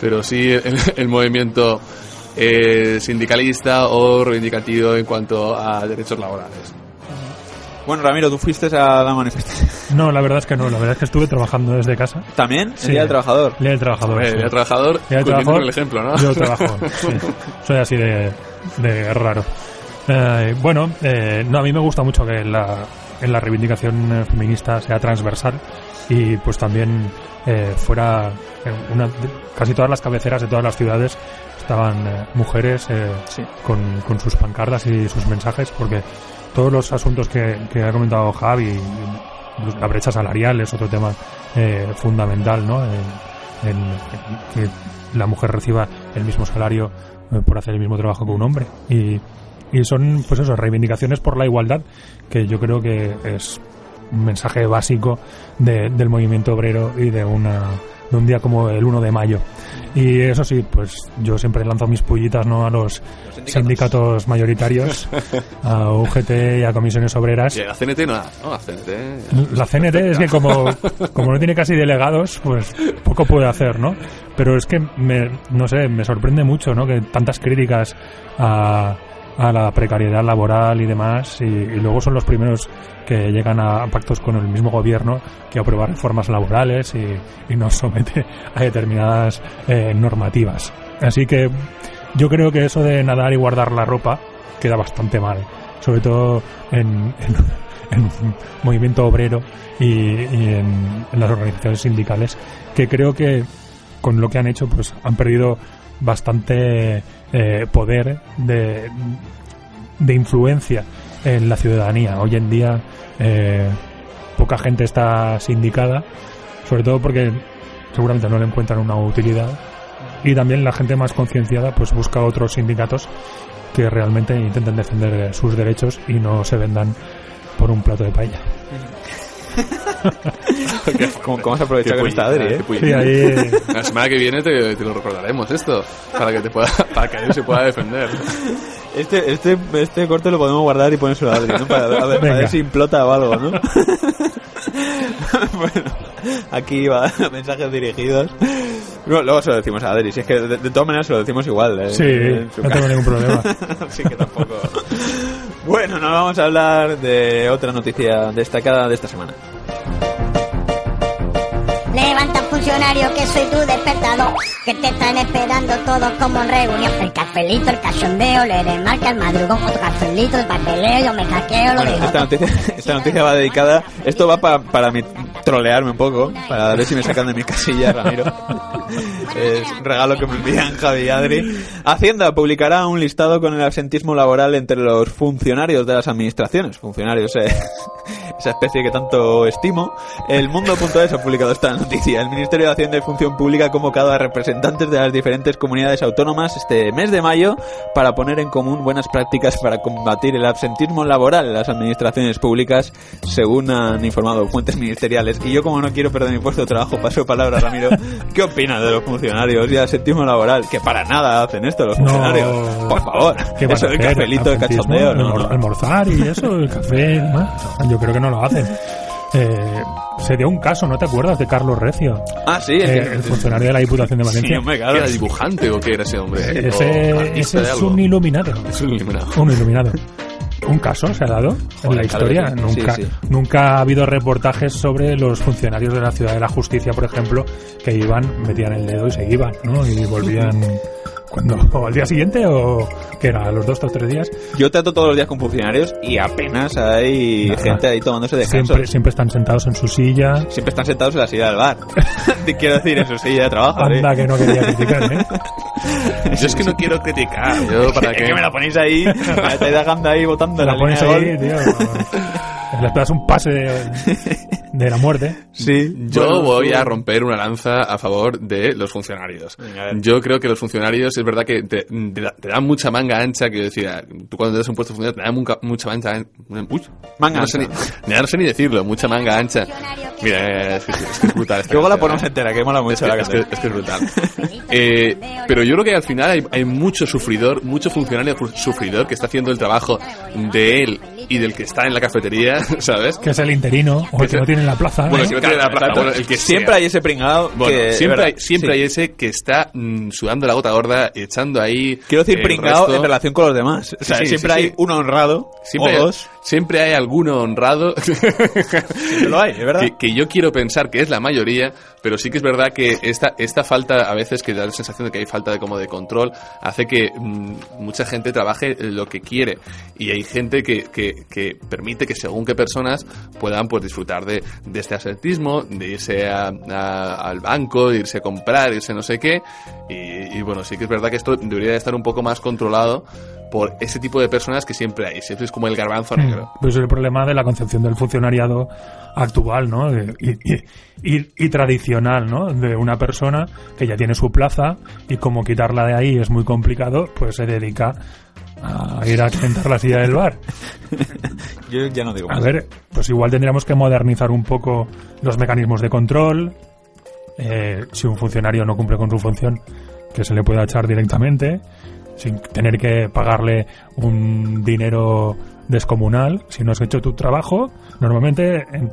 pero sí el, el movimiento eh, sindicalista o reivindicativo en cuanto a derechos laborales Bueno, Ramiro, tú fuiste a la manifestación. (laughs) No, la verdad es que no. La verdad es que estuve trabajando desde casa. ¿También? El Sí. Día del Trabajador. Día del trabajador. Hombre, sí. trabajador Día del trabajador, el ejemplo ¿no? Yo trabajo, sí. (laughs) Soy así de, de raro. Eh, bueno, eh, no, a mí me gusta mucho que la, en la reivindicación eh, feminista sea transversal y pues también eh, fuera en una, casi todas las cabeceras de todas las ciudades estaban eh, mujeres eh, Sí. con, con sus pancartas y sus mensajes porque todos los asuntos que, que ha comentado Javi la brecha salarial es otro tema eh, fundamental ¿no? En- en que la mujer reciba el mismo salario eh, por hacer el mismo trabajo que un hombre y, y son pues eso reivindicaciones por la igualdad que yo creo que es un mensaje básico de- del movimiento obrero y de una de un día como el 1 de mayo. Y eso sí pues yo siempre lanzo mis pullitas no a los sindicatos. mayoritarios (laughs) a UGT y a comisiones obreras. Y a CNT no, no a CNT la CNT es que como, como no tiene casi delegados, pues poco puede hacer, ¿no? Pero es que me, no sé, me sorprende mucho, ¿no? Que tantas críticas a, a la precariedad laboral y demás, y, luego son los primeros que llegan a pactos con el mismo gobierno que aprueba reformas laborales y, y nos somete a determinadas eh, normativas. Así que yo creo que eso de nadar y guardar la ropa queda bastante mal, sobre todo en, en, (laughs) movimiento obrero y, y en, en las organizaciones sindicales, que creo que con lo que han hecho pues han perdido bastante eh, poder de, de influencia en la ciudadanía. Hoy en día eh, poca gente está sindicada, sobre todo porque seguramente no le encuentran una utilidad y también la gente más concienciada pues busca otros sindicatos que realmente intenten defender eh, sus derechos y no se vendan por un plato de paella. (laughs) ¿Cómo, cómo se aprovecha Qué con esta Adri, eh? Sí, ahí La semana que viene te, te lo recordaremos esto, para que te pueda, para que él se pueda defender. Este, este, este corte lo podemos guardar y ponérselo a Adri, ¿no? Para, a ver, para ver si implota o algo, ¿no? (laughs) bueno, aquí va, (laughs) mensajes dirigidos. Luego, luego se lo decimos a Adri, si es que de, de todas maneras se lo decimos igual. eh, Sí, en su no tengo ningún problema. Así que tampoco. Bueno, nos vamos a hablar de otra noticia destacada de esta semana. Funcionario que soy tu despertador Que te están esperando todos como en reunión El cafelito, el cachondeo, le remarca el madrugón Otro cafelito, el papeleo, yo me hackeo, lo Bueno, digo esta noticia, esta noticia va dedicada. Esto va pa- para mi, trolearme un poco, para ver si me sacan de mi casilla, Ramiro. Es un regalo que me envían Javi y Adri. Hacienda publicará un listado con el absentismo laboral entre los funcionarios de las administraciones. Funcionarios, eh, (laughs) esa especie que tanto estimo. El mundo.es ha publicado esta noticia. El Ministerio Ministerio de Hacienda y Función Pública ha convocado a representantes de las diferentes comunidades autónomas este mes de mayo para poner en común buenas prácticas para combatir el absentismo laboral en las administraciones públicas, según han informado fuentes ministeriales. Y yo, como no quiero perder mi puesto de trabajo, paso palabra a Ramiro. ¿Qué opinas de los funcionarios y el absentismo laboral? Que para nada hacen esto los funcionarios. No. Por favor. ¿Qué Eso del cafelito, de cachondeo. No, Almor- no. Almorzar y eso, el café y demás. Yo creo que no lo hacen. Eh, se dio un caso, ¿no te acuerdas de Carlos Recio? Ah, sí, Eh, que- el funcionario de la Diputación de Sí, Valencia. hombre, ¿Qué claro. ¿Era dibujante o qué era ese hombre? ¿O ese es un iluminado. Es un iluminado. Un iluminado. Un caso se ha dado en la historia. claro sí. Nunca, Sí, sí. nunca ha habido reportajes sobre los funcionarios de la Ciudad de la Justicia, por ejemplo, que iban, metían el dedo y se iban, ¿no? Y volvían cuando o (laughs) al día siguiente o que era a los dos o tres días. Yo trato todos los días con funcionarios y apenas hay Nada. gente ahí tomándose descansos. Siempre, siempre están sentados en su silla. Siempre están sentados en la silla del bar. (laughs) Te quiero decir, en su silla de trabajo. Anda que no quería criticar, ¿eh? (laughs) Yo es que no quiero criticar. Yo para que... me la ponéis ahí, me la estáis dejando ahí botando la la, de ahí, tío. Les das un pase de, de la muerte. Sí. Yo Bueno, voy a romper una lanza a favor de los funcionarios. Yo creo que los funcionarios es verdad que te, te da- te dan mucha manga ancha, que decía, tú cuando te das un puesto de funcionario te dan mucha, mucha manga ancha. Uy, Manga no sé ni, ancha. no sé ni decirlo, mucha manga ancha. Mira, es que es, que es brutal. esta Luego la ponemos ¿eh? entera, que mola mucho Es que, la es, que, es que es brutal. (laughs) Eh, pero yo creo que al final hay, hay mucho sufridor, mucho funcionario fu- sufridor que está haciendo el trabajo de él y del que está en la cafetería, (laughs) ¿sabes? Que es el interino o el que no tiene la plaza. Bueno, ¿no? que no tiene la plaza, bueno, el que siempre sea. hay ese pringado Bueno, que... siempre, hay, siempre Sí. hay ese que está mm, sudando la gota gorda, echando ahí. Quiero decir el pringado resto. en relación con los demás. O sea, Sí, sí, siempre sí, hay sí. uno honrado Siempre o hay, dos. siempre hay alguno honrado (laughs) Siempre lo hay, es verdad. que, que yo quiero pensar que es la mayoría, pero sí que es verdad que esta, esta falta, a veces que da la sensación de que hay falta de como de control, hace que mm, mucha gente trabaje lo que quiere. Y hay gente que, que, que permite que según qué personas puedan pues disfrutar de, de este asentismo, de irse a- a- al banco, de irse a comprar, irse no sé qué. Y, y bueno, sí que es verdad que esto debería de estar un poco más controlado por ese tipo de personas que siempre hay. Siempre es como el garbanzo negro. Pues es el problema de la concepción del funcionariado actual, ¿no? De- y, y- y- y tradicional, ¿no? De una persona que ya tiene su plaza y como quitarla de ahí es muy complicado, pues se dedica a ir a sentar la silla del bar. (laughs) Yo ya no digo A ver, pues igual tendríamos que modernizar un poco los mecanismos de control. Eh, si un funcionario no cumple con su función, que se le pueda echar directamente, sin tener que pagarle un dinero descomunal. Si no has hecho tu trabajo, normalmente en,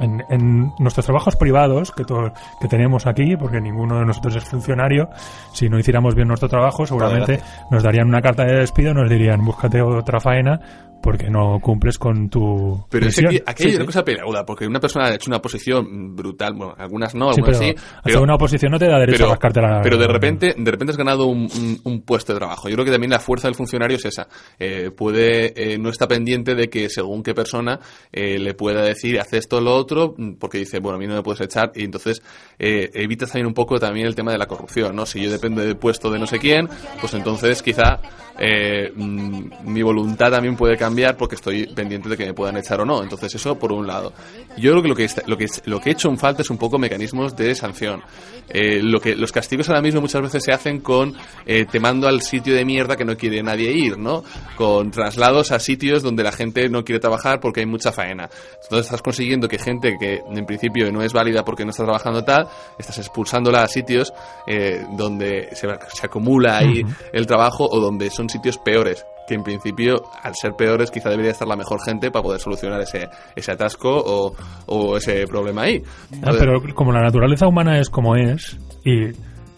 en- en nuestros trabajos privados que, to- que tenemos aquí, porque ninguno de nosotros es funcionario, si no hiciéramos bien nuestro trabajo, seguramente nos darían una carta de despido nos dirían, búscate otra faena porque no cumples con tu Pero es que misión". aquí, aquí Sí, hay una sí. cosa peleaguda, porque una persona ha hecho una posición brutal, bueno, algunas no, Sí, algunas pero sí, una oposición no te da derecho pero, a rascarte la... pero de repente, de repente has ganado un, un- un puesto de trabajo. Yo creo que también la fuerza del funcionario es esa. Eh, puede, eh, no está pendiente de que según qué persona eh, le pueda decir, haz esto o lo otro, porque dice, bueno, a mí no me puedes echar, y entonces eh, evitas también un poco también el tema de la corrupción, ¿no? Si yo dependo del puesto de no sé quién, pues entonces quizá eh, mm, mi voluntad también puede cambiar porque estoy pendiente de que me puedan echar o no. Entonces eso por un lado. Yo creo que lo que, está- lo que, lo que he hecho en falta es un poco mecanismos de sanción. Eh, lo que los castigos ahora mismo muchas veces se hacen con eh, te mando al sitio de mierda que no quiere nadie ir, ¿no? Con traslados a sitios donde la gente no quiere trabajar porque hay mucha faena. Entonces estás consiguiendo que gente que en principio no es válida porque no está trabajando tal, estás expulsándola a sitios eh, donde se, se acumula ahí el trabajo o donde son sitios peores que en principio, al ser peores, quizá debería estar la mejor gente para poder solucionar ese, ese atasco o, o ese problema ahí. Ah, pero como la naturaleza humana es como es y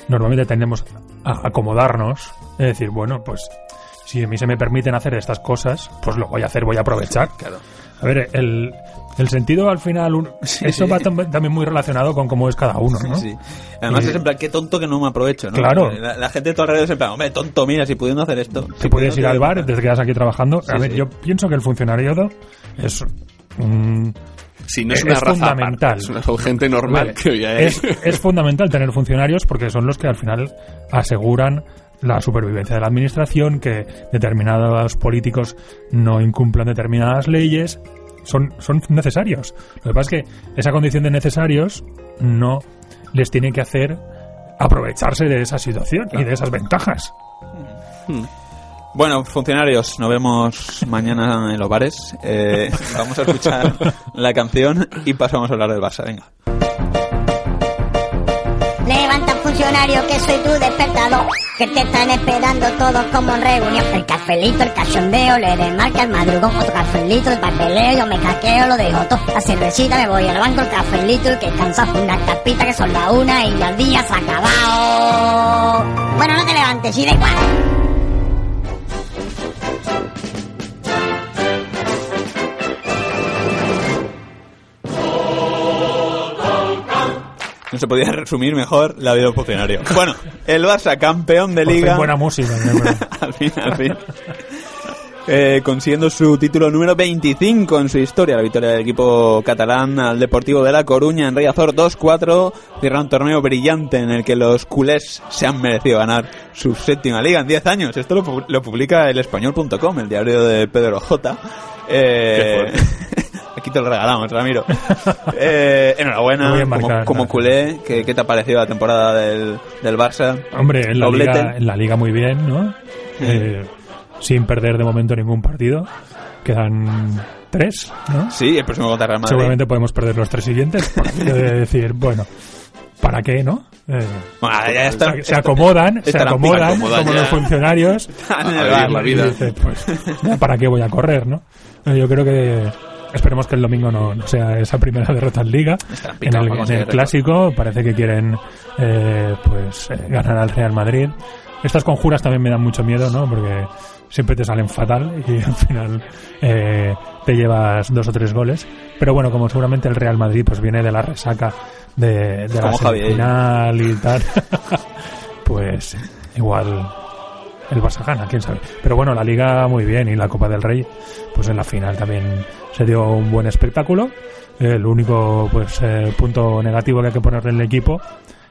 normalmente tendemos a acomodarnos, es decir, bueno, pues si a mí se me permiten hacer estas cosas, pues lo voy a hacer, voy a aprovechar. Claro. A ver, el, el sentido al final, un- (laughs) eso va tam- también muy relacionado con cómo es cada uno, ¿no? Sí. Además Y- es en plan, qué tonto que no me aprovecho, ¿no? Claro. La, la gente de tu alrededor es en plan, hombre, tonto, mira, si pudiendo hacer esto. Si puedes ir al bar, te quedas aquí trabajando. A ver, yo pienso que el funcionariado es un, Si no es, Es una raza fundamental. aparte, es una son gente normal Vale. que hoy hay. es, es fundamental tener funcionarios porque son los que al final aseguran la supervivencia de la administración, que determinados políticos no incumplan determinadas leyes, son, son necesarios. Lo que pasa es que esa condición de necesarios no les tiene que hacer aprovecharse de esa situación y de esas ventajas. Bueno, funcionarios, nos vemos mañana en los bares. Eh, (laughs) vamos a escuchar la canción y pasamos a hablar del Barça. Venga. Levanta funcionario que soy tu despertador Que te están esperando todos como en reunión. El cafelito, el cachondeo, le marca el madrugón Otro cafelito, el papeleo, yo me caqueo, lo dejo todo. La cervecita, me voy al banco, el cafelito Y que cansado una tapita que son la una Y ya el día se ha acabado. Bueno, no te levantes, y da igual No se podía (laughs) resumir mejor la vida del funcionario. Bueno, el Barça, campeón de Por fin liga. buena música. (laughs) al fin, al fin. Eh, consiguiendo su título número 25 en su historia, la victoria del equipo catalán al Deportivo de La Coruña en Rey Azor 2-4, cierra un torneo brillante en el que los culés se han merecido ganar su séptima liga en 10 años. Esto lo, pu- lo publica el español.com, el diario de Pedro J. Eh, (laughs) aquí te lo regalamos, Ramiro. (laughs) Eh, enhorabuena, bien como, como culé, ¿qué, qué te ha parecido la temporada del, del Barça? Hombre, en la, liga, en la liga muy bien, ¿no? Eh, sin perder de momento ningún partido. Quedan tres, ¿no? Sí, el próximo contra Real Madrid. Seguramente podemos perder los tres siguientes. De (laughs) decir, bueno, ¿para qué, no? Eh, Bueno, ya está. se, acomodan, se acomodan, acomodan como ya. los funcionarios. (laughs) A vivir la vida. Dice, pues, ¿para qué voy a correr, no? Eh, Yo creo que esperemos que el domingo no, no sea esa primera (laughs) derrota en Liga. En el, en clásico parece que quieren eh, pues eh, ganar al Real Madrid. Estas conjuras también me dan mucho miedo, ¿no? Porque siempre te salen fatal y (laughs) al final eh, te llevas dos o tres goles. Pero bueno, como seguramente el Real Madrid pues viene de la resaca de, de la final y tal, (laughs) pues igual el Barça quién sabe. Pero bueno, la Liga muy bien y la Copa del Rey, pues en la final también se dio un buen espectáculo. El único pues eh, punto negativo que hay que ponerle el equipo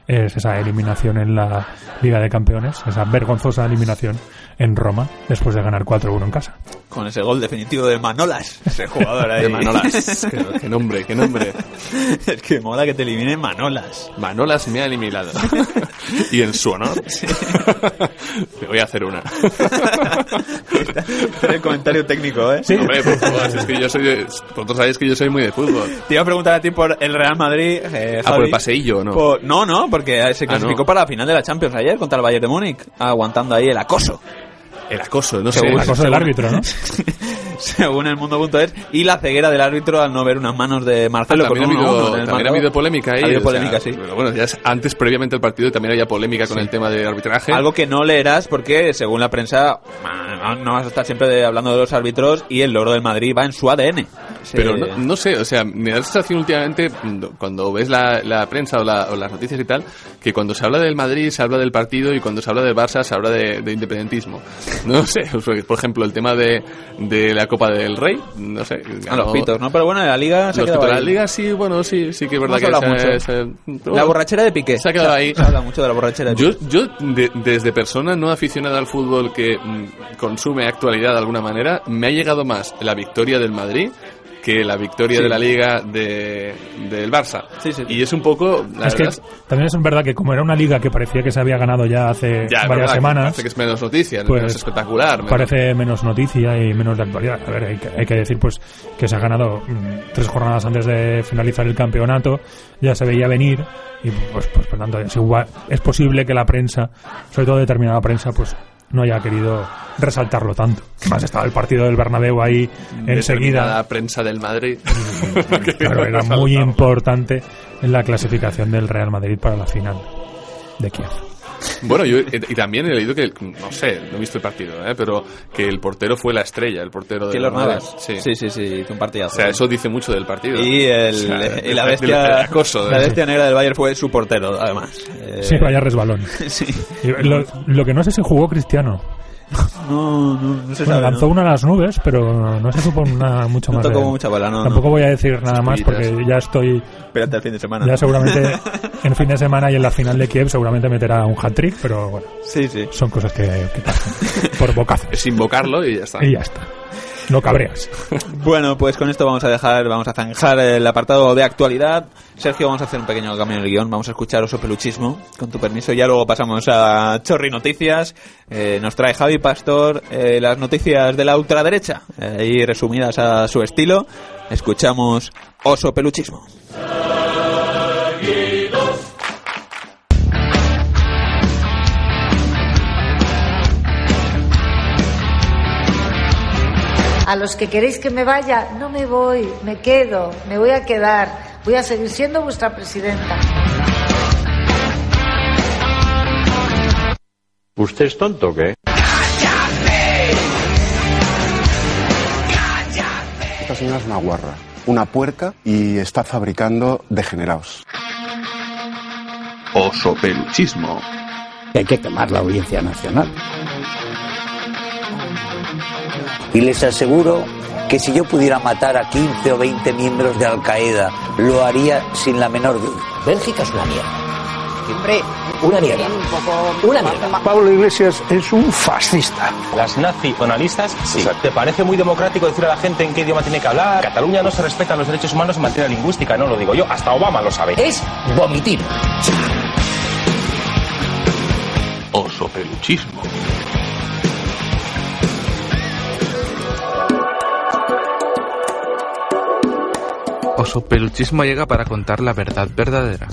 es esa eliminación en la Liga de Campeones, esa vergonzosa eliminación en Roma después de ganar 4-1 en casa. Con ese gol definitivo de Manolas. Ese jugador ahí. De Manolas. qué, qué nombre, qué nombre. (laughs) es que mola que te elimine Manolas. Manolas me ha eliminado. (laughs) y en su honor. Le (laughs) voy a hacer una. el comentario técnico, ¿eh? Hombre, por favor, si es que yo soy de, vosotros sabéis que yo soy muy de fútbol. Te iba a preguntar a ti por el Real Madrid. Eh, Ah, por el paseillo, ¿no? Por- no, no, porque se Ah, clasificó no. para la final de la Champions ayer contra el Bayern de Múnich, aguantando ahí el acoso. El acoso, no sé. Según El acoso del árbitro, ¿no? (laughs) según el mundo.es, y la ceguera del árbitro al no ver unas manos de Ah, Marcelo con también ha habido, también ha habido polémica ahí. Ha habido o sea, polémica, sí. pero bueno, ya es- antes, previamente al partido, también había polémica con el tema de arbitraje. Algo que no leerás porque, según la prensa, ah, no vas a estar siempre de- hablando de los árbitros y el logro del Madrid va en su ADN. Sí. Pero no, no sé, o sea, me da la sensación últimamente, cuando- ves la, la prensa o, la- o las noticias y tal, que cuando se habla del Madrid se habla del partido y cuando se habla del Barça se habla de, de independentismo. (laughs) No sé, por ejemplo, el tema de, de la Copa del Rey, no sé. a los ganó- pitos, ¿no? Pero bueno, en la Liga se ha Los quedado pitos de la. Liga sí, bueno, sí, sí que es verdad que mucho. se- se- La borrachera de Piqué. Se ha quedado ahí. Se habla mucho de la borrachera de Yo, Piqué. yo de- desde persona no aficionada al fútbol que mm, consume actualidad de alguna manera, me ha llegado más la victoria del Madrid que la victoria Sí. de la Liga de, del Barça. Sí, sí. Y es un poco, la es que verdad, también es verdad que como era una liga que parecía que se había ganado ya hace ya, es varias verdad que semanas, Parece que es menos noticia, pues, menos espectacular. menos- parece menos noticia y menos de actualidad. A ver, hay que, hay que decir pues que se ha ganado mm, tres jornadas antes de finalizar el campeonato, ya se veía venir y pues, pues por tanto es, igual- es posible que la prensa, sobre todo determinada prensa, pues no haya querido resaltarlo tanto. Además estaba el partido del Bernabéu ahí enseguida. La prensa del Madrid. (laughs) Claro, era muy importante en la clasificación del Real Madrid para la final de Kiev. Bueno, yo y también he leído que, no sé, no he visto el partido, ¿eh? pero que el portero fue la estrella, el portero de Madrid. Navas. Sí. Sí, sí, sí, hizo un O partidazo. sea, eso dice mucho del partido. Y, el, O sea, y la (laughs) bestia, el acoso, la ¿eh? bestia negra del Bayern fue su portero, además. Eh, Sí, vaya resbalón. (laughs) sí. Y Lo, lo que no sé si jugó Cristiano. No, no, no se Bueno, sabe. lanzó ¿no? una a las nubes, pero no se supo nada mucho No más. tocó mucha bala, no, Tampoco no. voy a decir nada más porque ya estoy, Espérate al fin de semana. ya seguramente (laughs) en fin de semana y en la final de Kiev seguramente meterá un hat-trick, pero bueno, Sí, sí. son cosas que, que pasan por bocazo. (laughs) Es invocarlo y ya está. Y ya está. Lo cabreas. Bueno, pues con esto vamos a dejar, vamos a zanjar el apartado de actualidad. Sergio, vamos a hacer un pequeño cambio en el guion. Vamos a escuchar Oso Peluchismo, con tu permiso. Ya luego pasamos a Chorri Noticias. Eh, nos trae Javi Pastor eh, las noticias de la ultraderecha, eh, ahí resumidas a su estilo. Escuchamos Oso Peluchismo. A los que queréis que me vaya, no me voy, me quedo, me voy a quedar, voy a seguir siendo vuestra presidenta. ¿Usted es tonto o qué? Esta señora es una guarra, una puerca y está fabricando degenerados. Oso peluchismo. Hay que quemar la audiencia nacional. Y les aseguro que si yo pudiera matar a 15 o 20 miembros de Al Qaeda, lo haría sin la menor duda. Bélgica es una mierda. Siempre una mierda. Una mierda. Pablo Iglesias es un fascista. Las nacionalistas, sí. ¿te parece muy democrático decir a la gente en qué idioma tiene que hablar? Cataluña no se respetan los derechos humanos en materia lingüística, no lo digo yo, hasta Obama lo sabe. Es vomitir. Oso peluchismo. Oso Peluchismo llega para contar la verdad verdadera.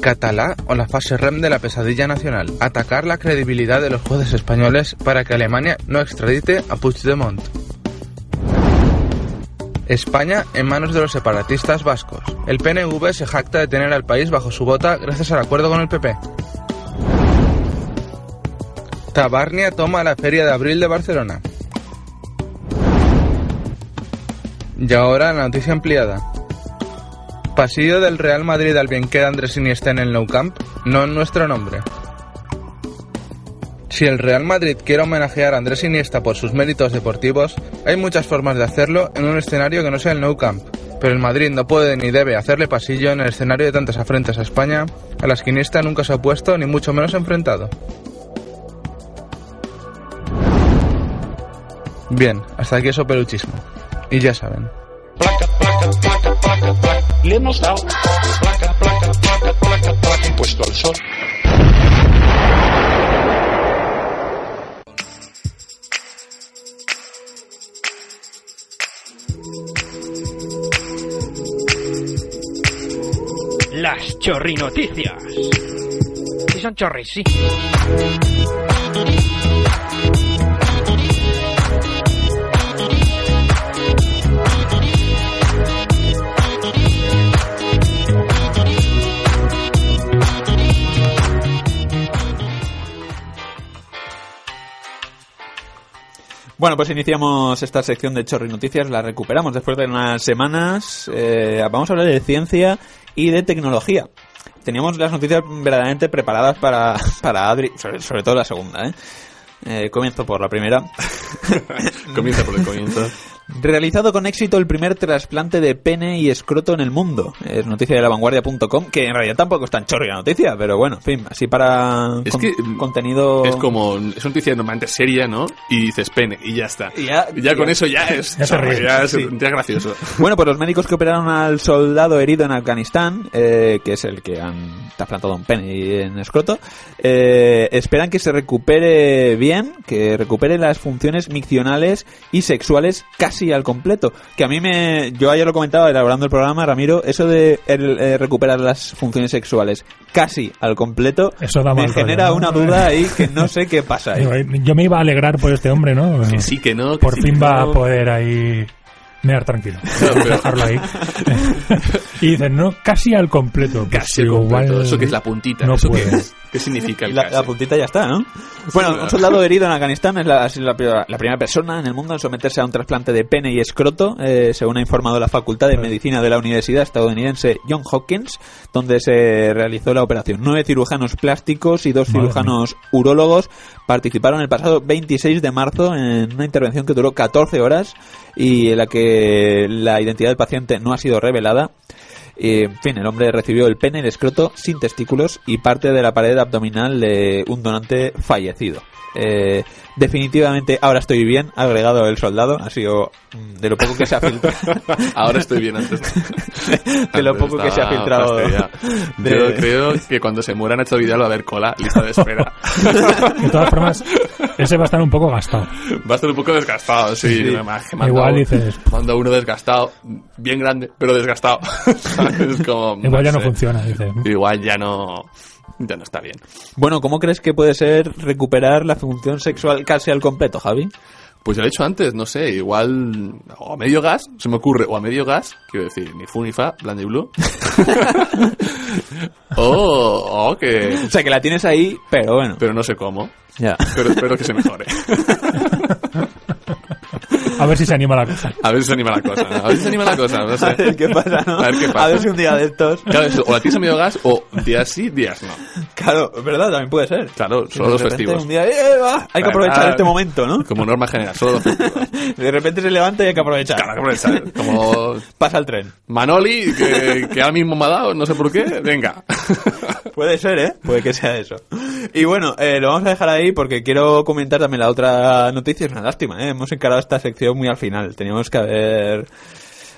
Catalá o la fase REM de la pesadilla nacional. Atacar la credibilidad de los jueces españoles para que Alemania no extradite a Puigdemont. España en manos de los separatistas vascos. El PNV se jacta de tener al país bajo su bota gracias al acuerdo con el PP. Tabarnia toma la Feria de Abril de Barcelona. Y ahora la noticia ampliada. Pasillo del Real Madrid al bien queda Andrés Iniesta en el Nou Camp, no en nuestro nombre. Si el Real Madrid quiere homenajear a Andrés Iniesta por sus méritos deportivos, hay muchas formas de hacerlo en un escenario que no sea el Nou Camp. Pero el Madrid no puede ni debe hacerle pasillo en el escenario de tantas afrentas a España, a las que Iniesta nunca se ha opuesto ni mucho menos enfrentado. Bien, hasta aquí eso peluchismo. Y ya saben. Le hemos dado placa, placa, placa, placa, placa, impuesto al sol. Las chorrinoticias. Si son chorris, sí. Bueno, pues iniciamos esta sección de Chorri Noticias, la recuperamos después de unas semanas. Eh, vamos a hablar de ciencia y de tecnología. Teníamos las noticias verdaderamente preparadas para, (laughs) para Adri, sobre, sobre todo la segunda, ¿eh? Eh, comienzo por la primera. (laughs) Comienza por el comienzo. Realizado con éxito el primer trasplante de pene y escroto en el mundo. Es noticia de lavanguardia.com, que en realidad tampoco es tan chorri la noticia, pero bueno, en fin, así para Es con- que contenido... Es como, es una noticia normalmente seria, ¿no? Y dices pene, y ya está. Y ya- Y ya con eso ya es, Ya te ríes. ya es, Sí. ya es gracioso. (laughs) Bueno, pues los médicos que operaron al soldado herido en Afganistán, eh, que es el que han trasplantado un pene y en escroto, eh, esperan que se recupere bien, que recupere las funciones miccionales y sexuales casi al completo. Que a mí me... Yo ayer lo comentaba elaborando el programa, Ramiro, eso de el, eh, recuperar las funciones sexuales casi al completo Eso da me mal rollo, genera ¿no? una duda ahí que no sé qué pasa ahí. Yo, yo me iba a alegrar por este hombre, ¿no? Que sí, que no. que Por sí, fin que va no. a poder ahí mear tranquilo. (laughs) pero- Dejarlo ahí. (laughs) y dicen, no, casi al completo. Pues Casi al completo. igual Eso que es la puntita. No ¿Eso qué puede. es? ¿Qué significa el La, casi? la puntita ya está, ¿no? Bueno, un soldado herido en Afganistán es la, ha sido la, la primera persona en el mundo en someterse a un trasplante de pene y escroto, eh, según ha informado la Facultad de Medicina de la Universidad estadounidense John Hopkins, donde se realizó la operación. Nueve cirujanos plásticos y dos Madre cirujanos urólogos participaron el pasado 26 de marzo en una intervención que duró 14 horas y en la que la identidad del paciente no ha sido revelada. Y, en fin, el hombre recibió el pene, el escroto sin testículos y parte de la pared abdominal de un donante fallecido. Eh, definitivamente ahora estoy bien, ha agregado el soldado, ha sido mm, de lo poco que se ha filtrado. (laughs) Ahora estoy bien antes. de (laughs) lo poco que se ha filtrado. de- Yo creo que cuando se muera Nacho Vidal va a haber cola, lista de espera. (laughs) De todas formas, ese va a estar un poco gastado. Va a estar un poco desgastado, sí. Sí. Imagino- manda Igual dices- Manda uno desgastado, bien grande, pero desgastado. (laughs) (laughs) Igual ya no sé. funciona, dice. Igual ya no, ya no está bien. Bueno, ¿cómo crees que puede ser recuperar la función sexual casi al completo, Javi? Pues ya lo he dicho antes, no sé, igual o a medio gas, se me ocurre, o a medio gas, quiero decir, ni fu ni fa, blanco y blue. (laughs) o, o que... O sea, que la tienes ahí, pero bueno. Pero no sé cómo. Ya. Pero espero que se mejore. A ver si se anima la cosa. A ver si se anima la cosa. ¿no? A ver si se anima la cosa, no sé. A ver qué pasa, ¿no? A ver qué pasa. A ver si un día de estos... Claro, eso, o la tienes a medio gas, o días sí, días no. Claro, es verdad, también puede ser. Claro, solo los festivos. Un día, eh, va, hay que aprovechar Ah, este momento, ¿no? Como norma general, solo los festivos. (laughs) De repente se levanta y hay que aprovechar. Claro, hay que aprovechar. Como (laughs) Pasa el tren. Manoli, que, que ahora mismo me ha dado, no sé por qué, venga. (laughs) Puede ser, ¿eh? Puede que sea eso. Y bueno, eh, lo vamos a dejar ahí porque quiero comentar también la otra noticia. Es una lástima, ¿eh? Hemos encarado esta sección muy al final. Teníamos que haber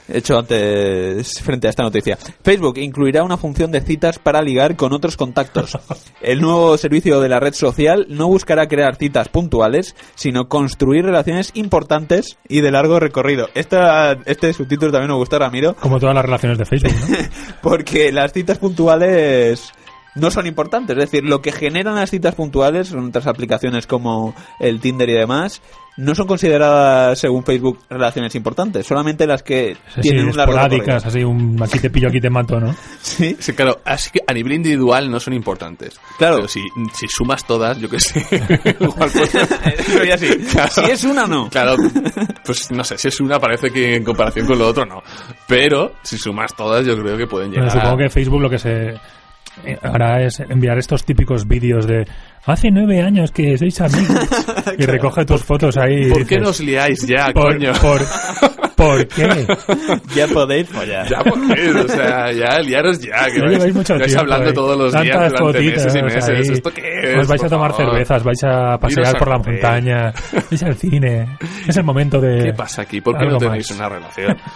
hecho antes frente a esta noticia. Facebook incluirá una función de citas para ligar con otros contactos. (laughs) El nuevo servicio de la red social no buscará crear citas puntuales, sino construir relaciones importantes y de largo recorrido. Esta, este subtítulo también me gusta, Ramiro, Como todas las relaciones de Facebook, ¿no? (laughs) porque las citas puntuales no son importantes. Es decir, lo que generan las citas puntuales son otras aplicaciones como el Tinder y demás. No son consideradas, según Facebook, relaciones importantes. Solamente las que Así, tienen un largo esporádicas, así un aquí te pillo, aquí te mato, ¿no? (laughs) Sí. Sí, claro, así que a nivel individual no son importantes. Claro. Pero si, si sumas todas, yo qué sé. (laughs) igual pues- ya sí. Si es una, no. Claro, (laughs) pues no sé, si es una parece que en comparación con lo otro no. Pero si sumas todas, yo creo que pueden Bueno, llegar. supongo que Facebook lo que se eh, hará es enviar estos típicos vídeos de hace nueve años que sois amigos (laughs) y recoge tus fotos ahí. y ¿Por qué nos liáis ya, por, coño? Por, (laughs) ¿Por qué? (laughs) Ya podéis follar. Ya podéis, o sea, ya liaros ya. Que Ya vais, lleváis mucho vais tiempo. hablando ahí. todos los días Tantas durante fotitas, meses y meses. ahí. ¿Esto qué es? Os vais a tomar favor? cervezas, vais a pasear por la montaña, vais al cine. Es el momento de. ¿Qué pasa aquí? ¿Por qué no tenéis más. una relación? (laughs)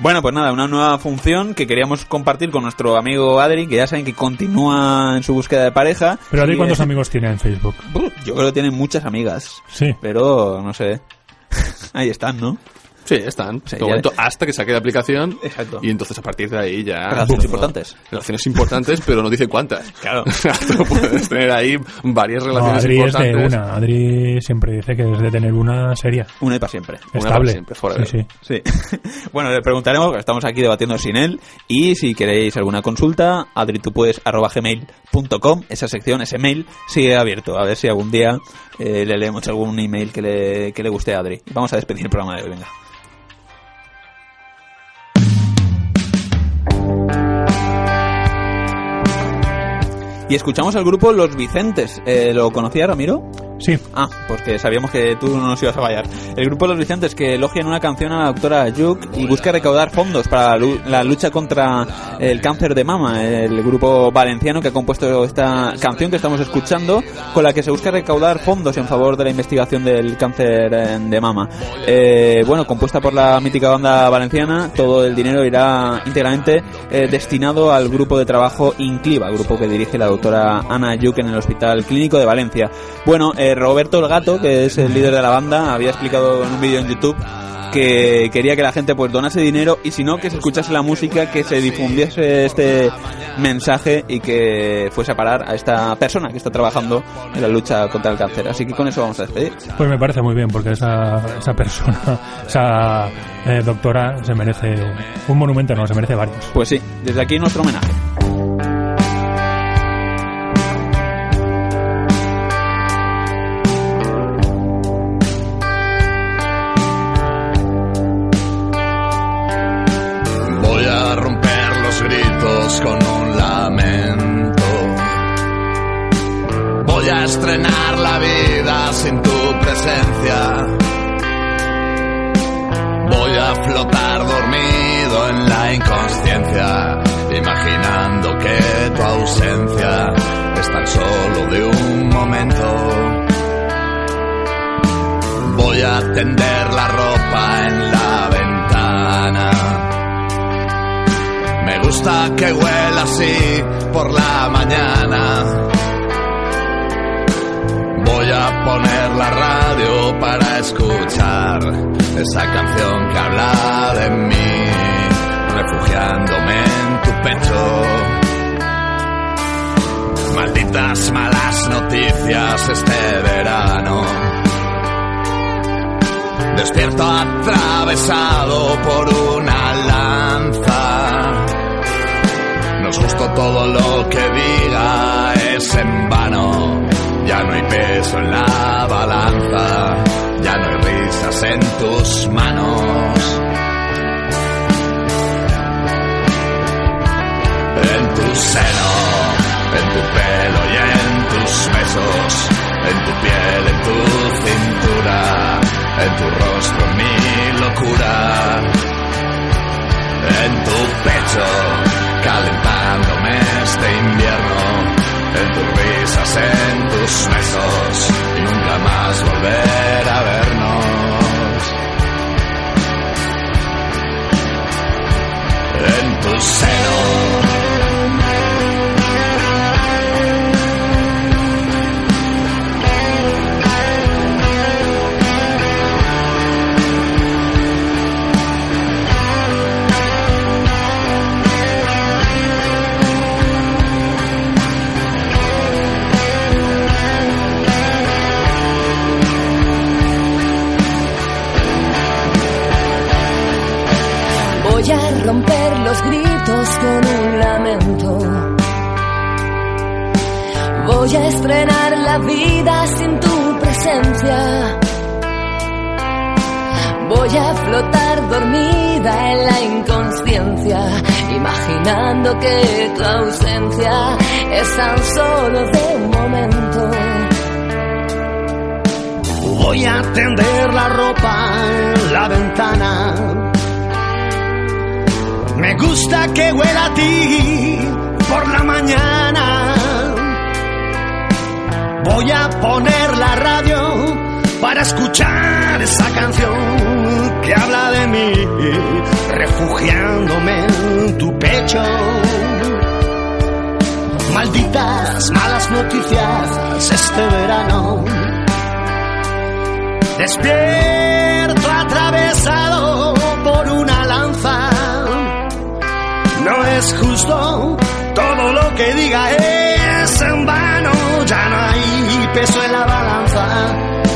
Bueno, pues nada, una nueva función que queríamos compartir con nuestro amigo Adri, que ya saben que continúa en su búsqueda de pareja. Pero Adri, ¿cuántos eh, amigos tiene en Facebook? Yo creo que tiene muchas amigas. Sí. Pero, no sé. (laughs) Ahí están, ¿no? Sí, están. Sí, momento, hasta que saque la aplicación. Exacto. Y entonces a partir de ahí ya. Relaciones importantes. Relaciones importantes, pero no dice cuántas. (laughs) Claro. (laughs) Tú puedes tener ahí varias No, relaciones Adri es de importantes. una. Adri siempre dice que es de tener una seria. Una y para siempre. Una Estable. para siempre, forever. Sí, sí. Sí. (laughs) bueno, le preguntaremos, estamos aquí debatiendo sin él. Y si queréis alguna consulta, adritupuedes.gmail.com, esa sección, ese mail, sigue abierto. A ver si algún día eh, le leemos algún email que le, que le guste a Adri. Vamos a despedir el programa de hoy, venga. Y escuchamos al grupo Los Vicentes. Eh, ¿Lo conocía Ramiro? Sí. Ah, porque sabíamos que tú no nos ibas a fallar. El grupo Los Vicentes que elogia en una canción a la doctora Yuk y busca recaudar fondos para la lucha contra el cáncer de mama. El grupo valenciano que ha compuesto esta canción que estamos escuchando, con la que se busca recaudar fondos en favor de la investigación del cáncer eh, de mama. Eh, bueno, compuesta por la mítica banda valenciana, todo el dinero irá íntegramente eh, destinado al grupo de trabajo Incliva, grupo que dirige la doctora Ana Yuk en el Hospital Clínico de Valencia. Bueno, eh, Roberto el Gato, que es el líder de la banda, había explicado en un vídeo en YouTube que quería que la gente pues donase dinero y si no que se escuchase la música, que se difundiese este mensaje y que fuese a parar a esta persona que está trabajando en la lucha contra el cáncer. Así que con eso vamos a despedir. Pues me parece muy bien, porque esa, esa persona, (laughs) esa eh, doctora, se merece un monumento, no, se merece varios. Pues sí, desde aquí nuestro homenaje. Inconsciencia, imaginando que tu ausencia es tan solo de un momento. Voy a tender la ropa en la ventana. Me gusta que huela así por la mañana. Voy a poner la radio para escuchar esa canción que habla de mí, refugiándome en tu pecho. Malditas malas noticias este verano. Despierto atravesado por una lanza. No es justo todo lo que diga, es en vano. Ya no hay peso en la balanza, ya no hay risas en tus manos. En tu seno, en tu pelo y en tus besos, en tu piel, en tu cintura, en tu rostro, mi locura. En tu pecho, calentándome este invierno en tus risas, en tus besos y nunca más volver a vernos. En tu seno. Gritos con un lamento. Voy a estrenar la vida sin tu presencia. Voy a flotar dormida en la inconsciencia, imaginando que tu ausencia es tan solo de un momento. Voy a tender la ropa en la ventana. Me gusta que huela a ti por la mañana. Voy a poner la radio para escuchar esa canción que habla de mí, refugiándome en tu pecho. Malditas malas noticias este verano. Despierto atravesado No es justo, todo lo que diga es en vano. Ya no hay peso en la balanza,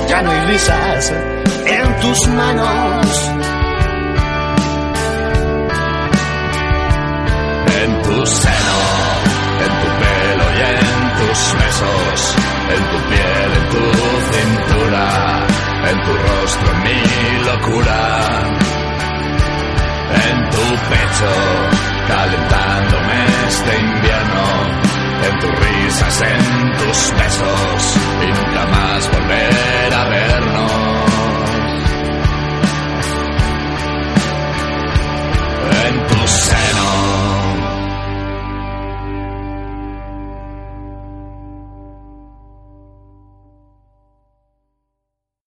ya no hay risas en tus manos. en tu seno, en tu pelo y en tus besos, en tu piel, en tu cintura, en tu rostro, mi locura, en tu pecho, calentándome este invierno, en tus risas, en tus besos, y nunca más volver a vernos. En tus senos.